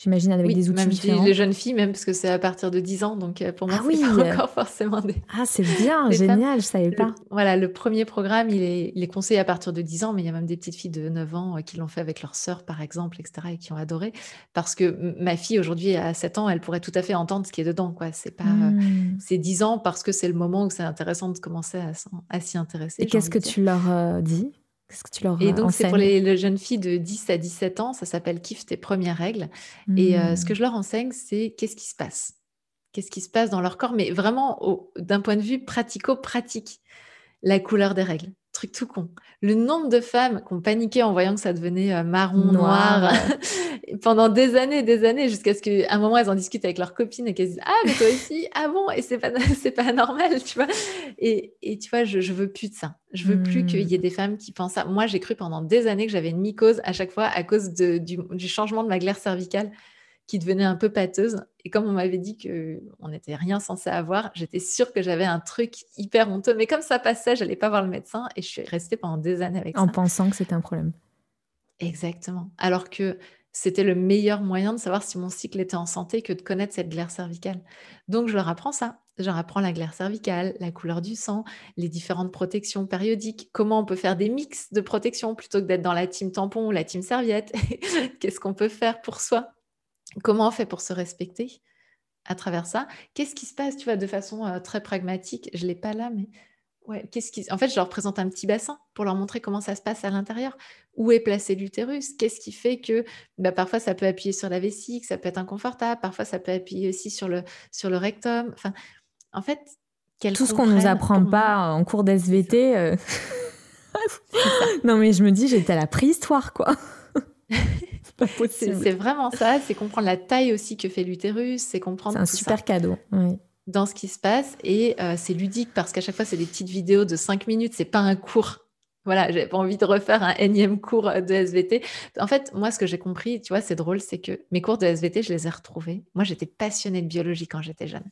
J'imagine avec des outils même différents. les jeunes filles, même parce que c'est à partir de 10 ans, donc euh, pour moi, ah oui. pas encore forcément des. Ah, c'est bien, génial, je savais pas. voilà, le premier programme, il est, il est conseillé à partir de 10 ans, mais il y a même des petites filles de 9 ans euh, qui l'ont fait avec leur sœur, par exemple, etc., et qui ont adoré. Parce que ma fille, aujourd'hui, à 7 ans, elle pourrait tout à fait entendre ce qui est dedans, quoi. C'est pas. Euh, hmm. c'est 10 ans parce que c'est le moment où c'est intéressant de commencer à, à s'y intéresser. Et qu'est-ce que tu leur dis? Qu'est-ce que tu leur Et donc, c'est pour les, jeunes filles de 10 à 17 ans, ça s'appelle Kiffe tes premières règles. Et euh, ce que mmh. je leur enseigne, c'est qu'est-ce qui se passe? Qu'est-ce qui se passe dans leur corps, mais vraiment d'un point de vue pratico-pratique. La couleur des règles, truc tout con. Le nombre de femmes qui ont paniqué en voyant que ça devenait euh, marron, noir, pendant des années, des années, jusqu'à ce qu'à un moment, elles en discutent avec leurs copines et qu'elles disent Ah, mais toi aussi, ah bon, et c'est pas, c'est pas normal, tu vois. Et, et, tu vois, je, je veux plus de ça. Je veux plus qu'il y ait hmm. des femmes qui pensent ça. Moi, j'ai cru pendant des années que j'avais une mycose à chaque fois à cause de, du, du changement de ma glaire cervicale qui devenait un peu pâteuse. Et comme on m'avait dit qu'on n'était rien censé avoir, j'étais sûre que j'avais un truc hyper honteux. Mais comme ça passait, je n'allais pas voir le médecin et je suis restée pendant des années avec ça. En pensant que c'était un problème. Exactement. Alors que c'était le meilleur moyen de savoir si mon cycle était en santé que de connaître cette glaire cervicale. Donc, je leur apprends ça. Je leur apprends la glaire cervicale, la couleur du sang, les différentes protections périodiques, comment on peut faire des mix de protection plutôt que d'être dans la team tampon ou la team serviette. Qu'est-ce qu'on peut faire pour soi? Comment on fait pour se respecter à travers ça? Qu'est-ce qui se passe, tu vois, de façon euh, très pragmatique? Je ne l'ai pas là, mais ouais, qu'est-ce qui... En fait, je leur présente un petit bassin pour leur montrer comment ça se passe à l'intérieur. Où est placé l'utérus? Qu'est-ce qui fait que bah, parfois ça peut appuyer sur la vessie, que ça peut être inconfortable, parfois ça peut appuyer aussi sur le, sur le rectum. Enfin, en fait, tout ce qu'on ne nous apprend pas en cours d'SVT. Euh. non, mais je me dis, j'étais à la préhistoire, quoi. c'est vraiment ça, c'est comprendre la taille aussi que fait l'utérus, c'est comprendre. C'est un super cadeau. Dans ce qui se passe et euh, c'est ludique parce qu'à chaque fois c'est des petites vidéos de 5 minutes, c'est pas un cours. Voilà, j'ai pas envie de refaire un énième cours de SVT. En fait, moi, ce que j'ai compris, tu vois, c'est drôle, c'est que mes cours de SVT, je les ai retrouvés. Moi, j'étais passionnée de biologie quand j'étais jeune.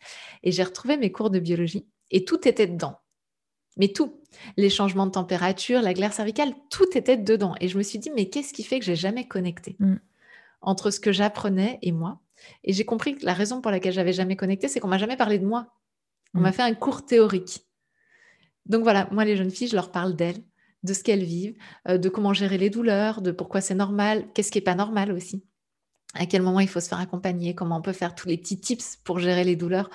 Et j'ai retrouvé mes cours de biologie et tout était dedans Mais tout, les changements de température, la glaire cervicale, tout était dedans. Et je me suis dit, mais qu'est-ce qui fait que j'ai jamais connecté Mm. entre ce que j'apprenais et moi? Et j'ai compris que la raison pour laquelle j'avais jamais connecté, c'est qu'on m'a jamais parlé de moi. On Mm. m'a fait un cours théorique. Donc voilà, moi, les jeunes filles, je leur parle d'elles, de ce qu'elles vivent, euh, de comment gérer les douleurs, de pourquoi c'est normal, qu'est-ce qui n'est pas normal aussi. À quel moment il faut se faire accompagner, comment on peut faire tous les petits tips pour gérer les douleurs.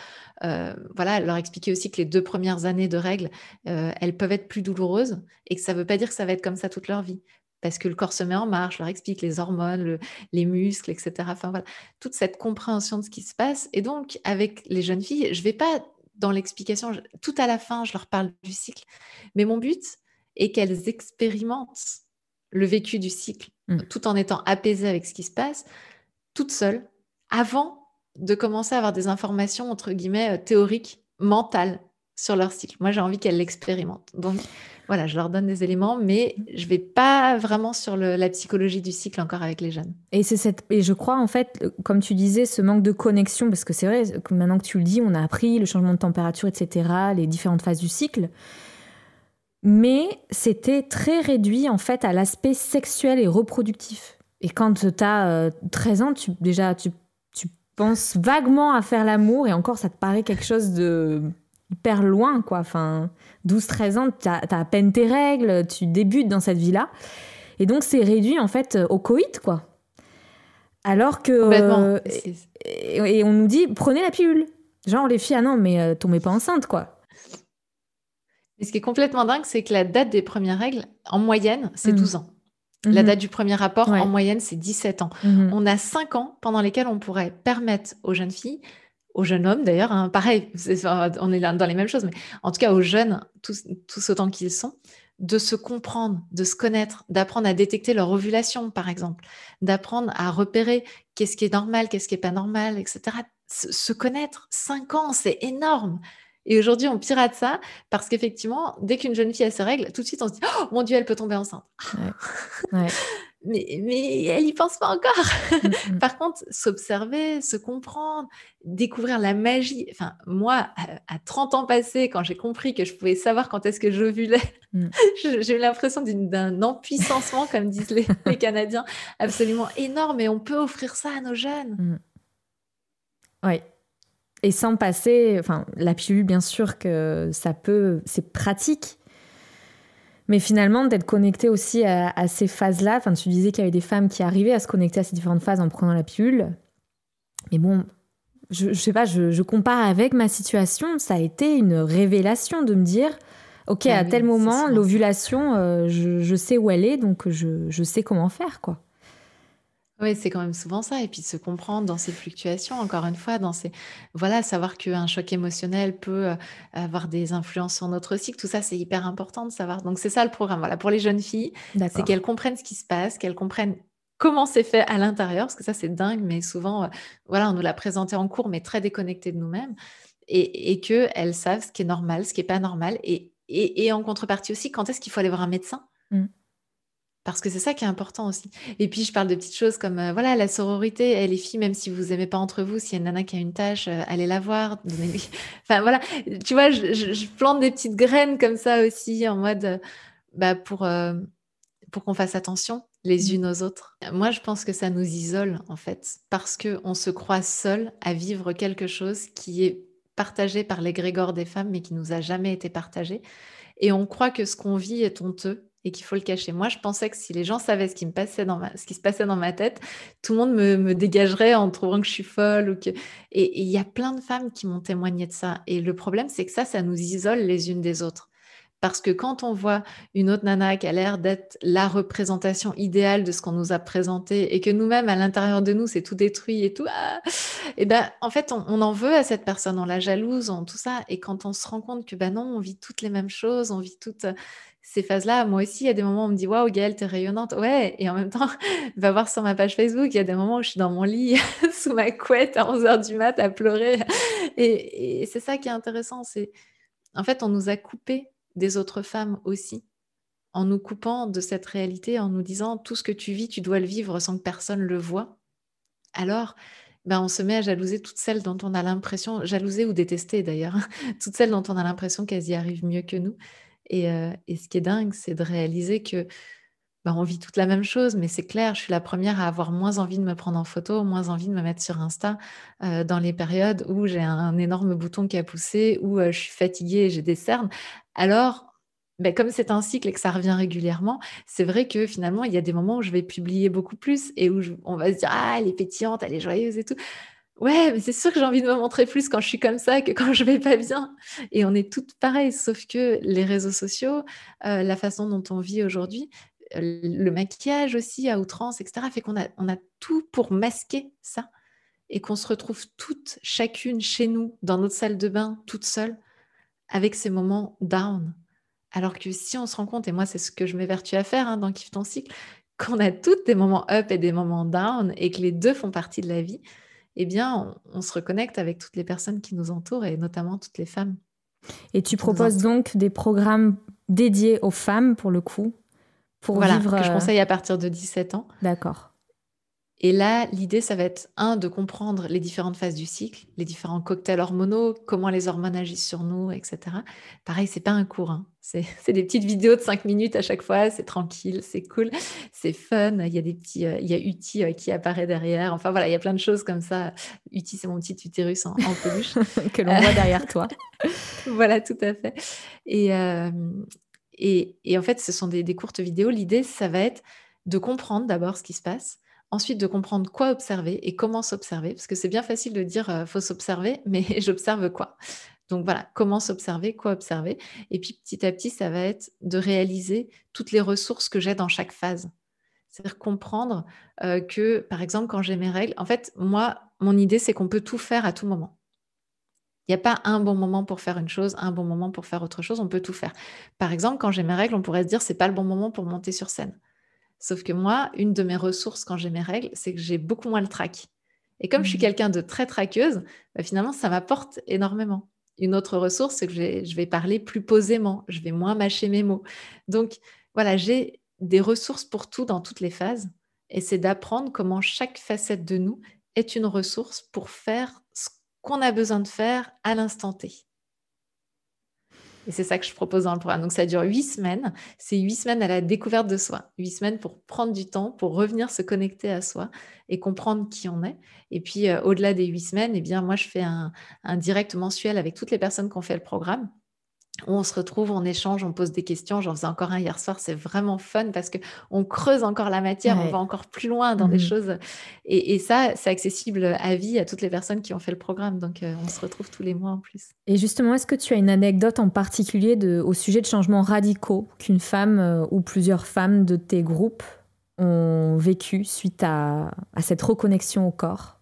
Euh, voilà, leur expliquer aussi que les deux premières années de règles, euh, elles peuvent être plus douloureuses et que ça ne veut pas dire que ça va être comme ça toute leur vie. Parce que le corps se met en marche, leur explique les hormones, le- les muscles, etc. Enfin voilà, toute cette compréhension de ce qui se passe. Et donc, avec les jeunes filles, je ne vais pas dans l'explication, tout à la fin, je leur parle du cycle. Mais mon but est qu'elles expérimentent le vécu du cycle, Mm. tout en étant apaisées avec ce qui se passe, toutes seules, avant de commencer à avoir des informations, entre guillemets, euh, théoriques, mentales sur leur cycle. Moi, j'ai envie qu'elles l'expérimentent. Donc, voilà, je leur donne des éléments, mais je vais pas vraiment sur la psychologie du cycle encore avec les jeunes. Et c'est cette et je crois en fait, euh, comme tu disais, ce manque de connexion, parce que c'est vrai que maintenant que tu le dis, on a appris le changement de température, etc., les différentes phases du cycle, mais c'était très réduit en fait à l'aspect sexuel et reproductif. Et quand tu as 13 ans, tu, déjà tu, tu penses vaguement à faire l'amour et encore ça te paraît quelque chose de hyper loin quoi. Enfin, 12-13 ans, tu as, à peine tes règles, tu débutes dans cette vie-là. Et donc c'est réduit en fait au coït quoi. Alors que euh, et, et on nous dit prenez la pilule. Genre les filles ah non mais euh, tombez pas enceinte quoi. Mais ce qui est complètement dingue, c'est que la date des premières règles, en moyenne, c'est Mhm. 12 ans. La Mhm. date du premier rapport, Ouais. en moyenne, c'est 17 ans. Mhm. On a 5 ans pendant lesquels on pourrait permettre aux jeunes filles, aux jeunes hommes d'ailleurs, hein, pareil, on est dans les mêmes choses, mais en tout cas aux jeunes, tous, tous autant qu'ils sont, de se comprendre, de se connaître, d'apprendre à détecter leur ovulation, par exemple, d'apprendre à repérer qu'est-ce qui est normal, qu'est-ce qui est pas normal, etc. Se, se connaître, 5 ans, c'est énorme. Et aujourd'hui, on pirate ça parce qu'effectivement, dès qu'une jeune fille a ses règles, tout de suite, on se dit Oh mon Dieu, elle peut tomber enceinte. Ouais. Mais, mais elle y pense pas encore. Mhm. Par contre, s'observer, se comprendre, découvrir la magie. Enfin, moi, à, à 30 ans passés, quand j'ai compris que je pouvais savoir quand est-ce que j'ovulais, Mm. j'ai eu l'impression d'un empuissancement, comme disent les, les Canadiens, absolument énorme. Et on peut offrir ça à nos jeunes. Ouais. Et sans passer, enfin, la pilule, bien sûr que ça peut, c'est pratique. Mais finalement, d'être connecté aussi à, à ces phases-là, enfin, tu disais qu'il y avait des femmes qui arrivaient à se connecter à ces différentes phases en prenant la pilule. Mais bon, je, je sais pas, je, je compare avec ma situation, ça a été une révélation de me dire, ok, Ah à oui, tel moment, l'ovulation, euh, je, je sais où elle est, donc je, je sais comment faire, quoi. Oui, c'est quand même souvent ça. Et puis de se comprendre dans ces fluctuations, encore une fois, dans ces... Voilà, savoir qu'un choc émotionnel peut euh, avoir des influences sur notre cycle, tout ça, c'est hyper important de savoir. Donc c'est ça le programme. Voilà, pour les jeunes filles, c'est qu'elles comprennent ce qui se passe, qu'elles comprennent comment c'est fait à l'intérieur, parce que ça, c'est dingue, mais souvent, euh, voilà, on nous l'a présenté en cours, mais très déconnecté de nous-mêmes, et, et qu'elles savent ce qui est normal, ce qui n'est pas normal, et, et, et en contrepartie aussi, quand est-ce qu'il faut aller voir un médecin? Mm. Parce que c'est ça qui est important aussi. Et puis, je parle de petites choses comme, euh, voilà, la sororité. Et les filles, même si vous aimez pas entre vous, s'il y a une nana qui a une tâche, euh, allez la voir. donnez-lui- Enfin, voilà. Tu vois, je, je- je plante des petites graines comme ça aussi, en mode, euh, bah, pour, pour qu'on fasse attention les unes aux autres. Moi, je pense que ça nous isole, en fait, parce qu'on se croit seul à vivre quelque chose qui est partagé par l'égrégore des femmes, mais qui nous a jamais été partagé. Et on croit que ce qu'on vit est honteux et qu'il faut le cacher. Moi, je pensais que si les gens savaient ce qui, me passait dans ce qui se passait dans ma tête, tout le monde me, me dégagerait en trouvant que je suis folle. Et il y a plein de femmes qui m'ont témoigné de ça. Et le problème, c'est que ça, ça nous isole les unes des autres. Parce que quand on voit une autre nana qui a l'air d'être la représentation idéale de ce qu'on nous a présenté et que nous-mêmes, à l'intérieur de nous, c'est tout détruit et tout, ah, et ben, en fait, on, on en veut à cette personne, on la jalouse, on tout ça. Et quand on se rend compte que, ben non, on vit toutes les mêmes choses, on vit toutes ces phases-là. Moi aussi, il y a des moments où on me dit, waouh, Gaëlle, t'es rayonnante. Ouais. Et en même temps, va voir sur ma page Facebook, il y a des moments où je suis dans mon lit, sous ma couette, à 11h du mat, à pleurer. Et, c'est ça qui est intéressant. C'est, en fait, on nous a coupé des autres femmes aussi en nous coupant de cette réalité, en nous disant tout ce que tu vis, tu dois le vivre sans que personne le voit. Alors, ben, on se met à jalouser toutes celles dont on a l'impression, jalouser ou détester d'ailleurs, toutes celles dont on a l'impression qu'elles y arrivent mieux que nous. Et, et ce qui est dingue, c'est de réaliser que bah, on vit toute la même chose, mais c'est clair, je suis la première à avoir moins envie de me prendre en photo, moins envie de me mettre sur Insta euh, dans les périodes où j'ai un énorme bouton qui a poussé, où euh, je suis fatiguée et j'ai des cernes. Alors, bah, comme c'est un cycle et que ça revient régulièrement, c'est vrai que finalement, il y a des moments où je vais publier beaucoup plus et où on va se dire Ah, elle est pétillante, elle est joyeuse et tout. Ouais, mais c'est sûr que j'ai envie de me montrer plus quand je suis comme ça que quand je vais pas bien. Et on est toutes pareilles, sauf que les réseaux sociaux, euh, la façon dont on vit aujourd'hui, le maquillage aussi à outrance, etc., fait qu'on a, on a tout pour masquer ça et qu'on se retrouve toutes, chacune chez nous, dans notre salle de bain, toute seule, avec ces moments down. Alors que si on se rend compte, et moi c'est ce que je m'évertue à faire hein, dans Kiffe ton cycle, qu'on a toutes des moments up et des moments down et que les deux font partie de la vie, eh bien on, on se reconnecte avec toutes les personnes qui nous entourent et notamment toutes les femmes. Et tu proposes donc des programmes dédiés aux femmes pour le coup pour voilà, vivre. Que je euh, conseille à partir de 17 ans. D'accord. Et là, l'idée, ça va être, un, de comprendre les différentes phases du cycle, les différents cocktails hormonaux, comment les hormones agissent sur nous, etc. Pareil, c'est pas un cours, hein. c'est des petites vidéos de 5 minutes à chaque fois, c'est tranquille, c'est cool, c'est fun, il y a des petits, euh, il y a Uti euh, qui apparaît derrière, enfin voilà, il y a plein de choses comme ça. Uti, c'est mon petit utérus en, peluche. que l'on voit derrière toi. voilà, tout à fait. Et, et, en fait, ce sont des, courtes vidéos. L'idée, ça va être de comprendre d'abord ce qui se passe, ensuite de comprendre quoi observer et comment s'observer, parce que c'est bien facile de dire euh, faut s'observer, mais j'observe quoi? Donc voilà, comment s'observer, quoi observer. Et puis petit à petit, ça va être de réaliser toutes les ressources que j'ai dans chaque phase. C'est-à-dire comprendre euh, que, par exemple, quand j'ai mes règles, en fait, moi, mon idée, c'est qu'on peut tout faire à tout moment. Il n'y a pas un bon moment pour faire une chose, un bon moment pour faire autre chose, on peut tout faire. Par exemple, quand j'ai mes règles, on pourrait se dire c'est pas le bon moment pour monter sur scène. Sauf que moi, une de mes ressources quand j'ai mes règles, c'est que j'ai beaucoup moins le trac. Et comme je suis mmh. quelqu'un de très traqueuse, bah, finalement, ça m'apporte énormément. Une autre ressource, c'est que je vais parler plus posément, je vais moins mâcher mes mots. Donc voilà, j'ai des ressources pour tout dans toutes les phases. Et c'est d'apprendre comment chaque facette de nous est une ressource pour faire ce qu'on a besoin de faire à l'instant T. Et c'est ça que je propose dans le programme. Donc ça dure huit semaines. C'est huit semaines à la découverte de soi. Huit semaines pour prendre du temps, pour revenir se connecter à soi et comprendre qui on est. Et puis euh, au-delà des huit semaines, eh bien moi je fais un, un direct mensuel avec toutes les personnes qui ont fait le programme on se retrouve, on échange, on pose des questions. J'en faisais encore un hier soir, c'est vraiment fun parce que on creuse encore la matière, on va encore plus loin dans des mmh choses. Et, ça, c'est accessible à vie à toutes les personnes qui ont fait le programme. Donc, euh, on se retrouve tous les mois en plus. Et justement, est-ce que tu as une anecdote en particulier au sujet de changements radicaux qu'une femme euh, ou plusieurs femmes de tes groupes ont vécu suite à cette reconnexion au corps?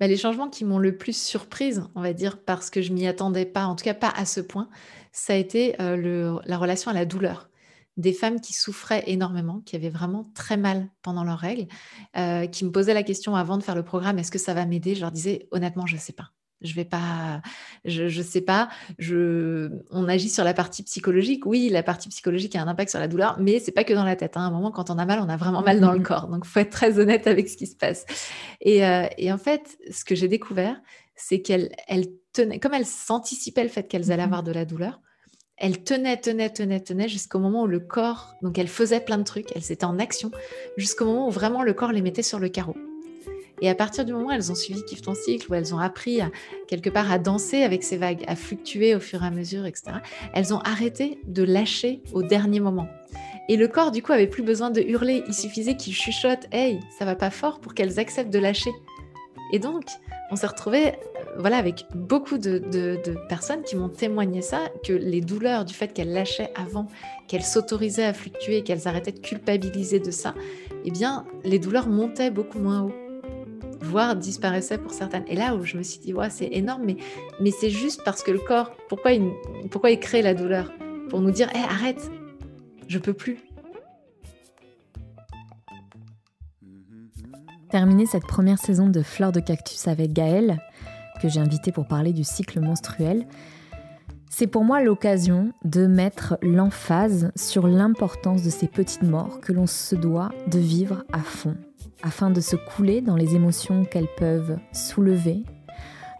Bah, les changements qui m'ont le plus surprise, on va dire, parce que je m'y attendais pas, en tout cas pas à ce point, ça a été euh, la relation à la douleur. Des femmes qui souffraient énormément, qui avaient vraiment très mal pendant leurs règles, euh, qui me posaient la question avant de faire le programme, est-ce que ça va m'aider? Je leur disais, honnêtement, je ne sais pas. Je vais pas, je, ne sais pas. Je, on agit sur la partie psychologique. Oui, la partie psychologique a un impact sur la douleur, mais c'est pas que dans la tête. Hein. À un moment, quand on a mal, on a vraiment mal dans le corps. Donc, faut être très honnête avec ce qui se passe. Et, euh, et en fait, ce que j'ai découvert, c'est qu'elle, elle tenait, comme elle s'anticipait le fait qu'elles allaient avoir de la douleur, elle tenait, tenait, tenait, tenait jusqu'au moment où le corps, donc elle faisait plein de trucs, elle s'était en action, jusqu'au moment où vraiment le corps les mettait sur le carreau. Et à partir du moment où elles ont suivi Kiffe ton cycle, où elles ont appris quelque part à danser avec ces vagues, à fluctuer au fur et à mesure, etc., elles ont arrêté de lâcher au dernier moment. Et le corps, du coup, avait plus besoin de hurler. Il suffisait qu'il chuchote Hey, ça va pas fort pour qu'elles acceptent de lâcher. Et donc, on s'est retrouvé euh, voilà, avec beaucoup de, personnes qui m'ont témoigné ça, que les douleurs du fait qu'elles lâchaient avant, qu'elles s'autorisaient à fluctuer, qu'elles arrêtaient de culpabiliser de ça, eh bien, les douleurs montaient beaucoup moins haut voire disparaissait pour certaines. Et là où je me suis dit, ouais, c'est énorme, mais, c'est juste parce que le corps, pourquoi il, crée la douleur? Pour nous dire, arrête, je peux plus. Terminer cette première saison de Fleurs de Cactus avec Gaëlle, que j'ai invité pour parler du cycle menstruel, c'est pour moi l'occasion de mettre l'emphase sur l'importance de ces petites morts que l'on se doit de vivre à fond afin de se couler dans les émotions qu'elles peuvent soulever,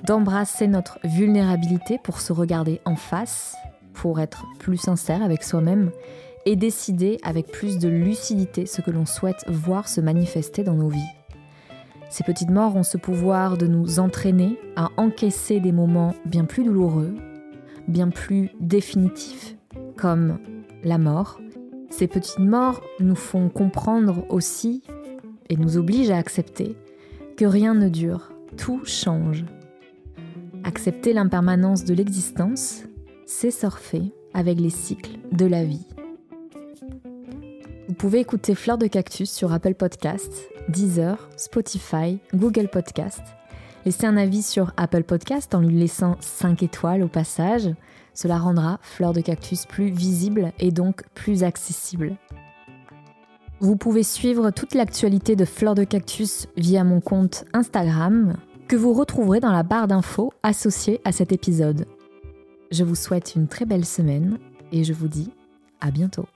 d'embrasser notre vulnérabilité pour se regarder en face pour être plus sincère avec soi-même et décider avec plus de lucidité ce que l'on souhaite voir se manifester dans nos vies. Ces petites morts ont ce pouvoir de nous entraîner à encaisser des moments bien plus douloureux, bien plus définitifs, comme la mort. Ces petites morts nous font comprendre aussi et nous obligent à accepter que rien ne dure, tout change. Accepter l'impermanence de l'existence, c'est surfer avec les cycles de la vie. Vous pouvez écouter Fleur de Cactus sur Apple Podcasts, Deezer, Spotify, Google Podcasts. Laissez un avis sur Apple Podcasts en lui laissant 5 étoiles au passage. Cela rendra Fleur de Cactus plus visible et donc plus accessible. Vous pouvez suivre toute l'actualité de Fleur de Cactus via mon compte Instagram, que vous retrouverez dans la barre d'infos associée à cet épisode. Je vous souhaite une très belle semaine et je vous dis à bientôt.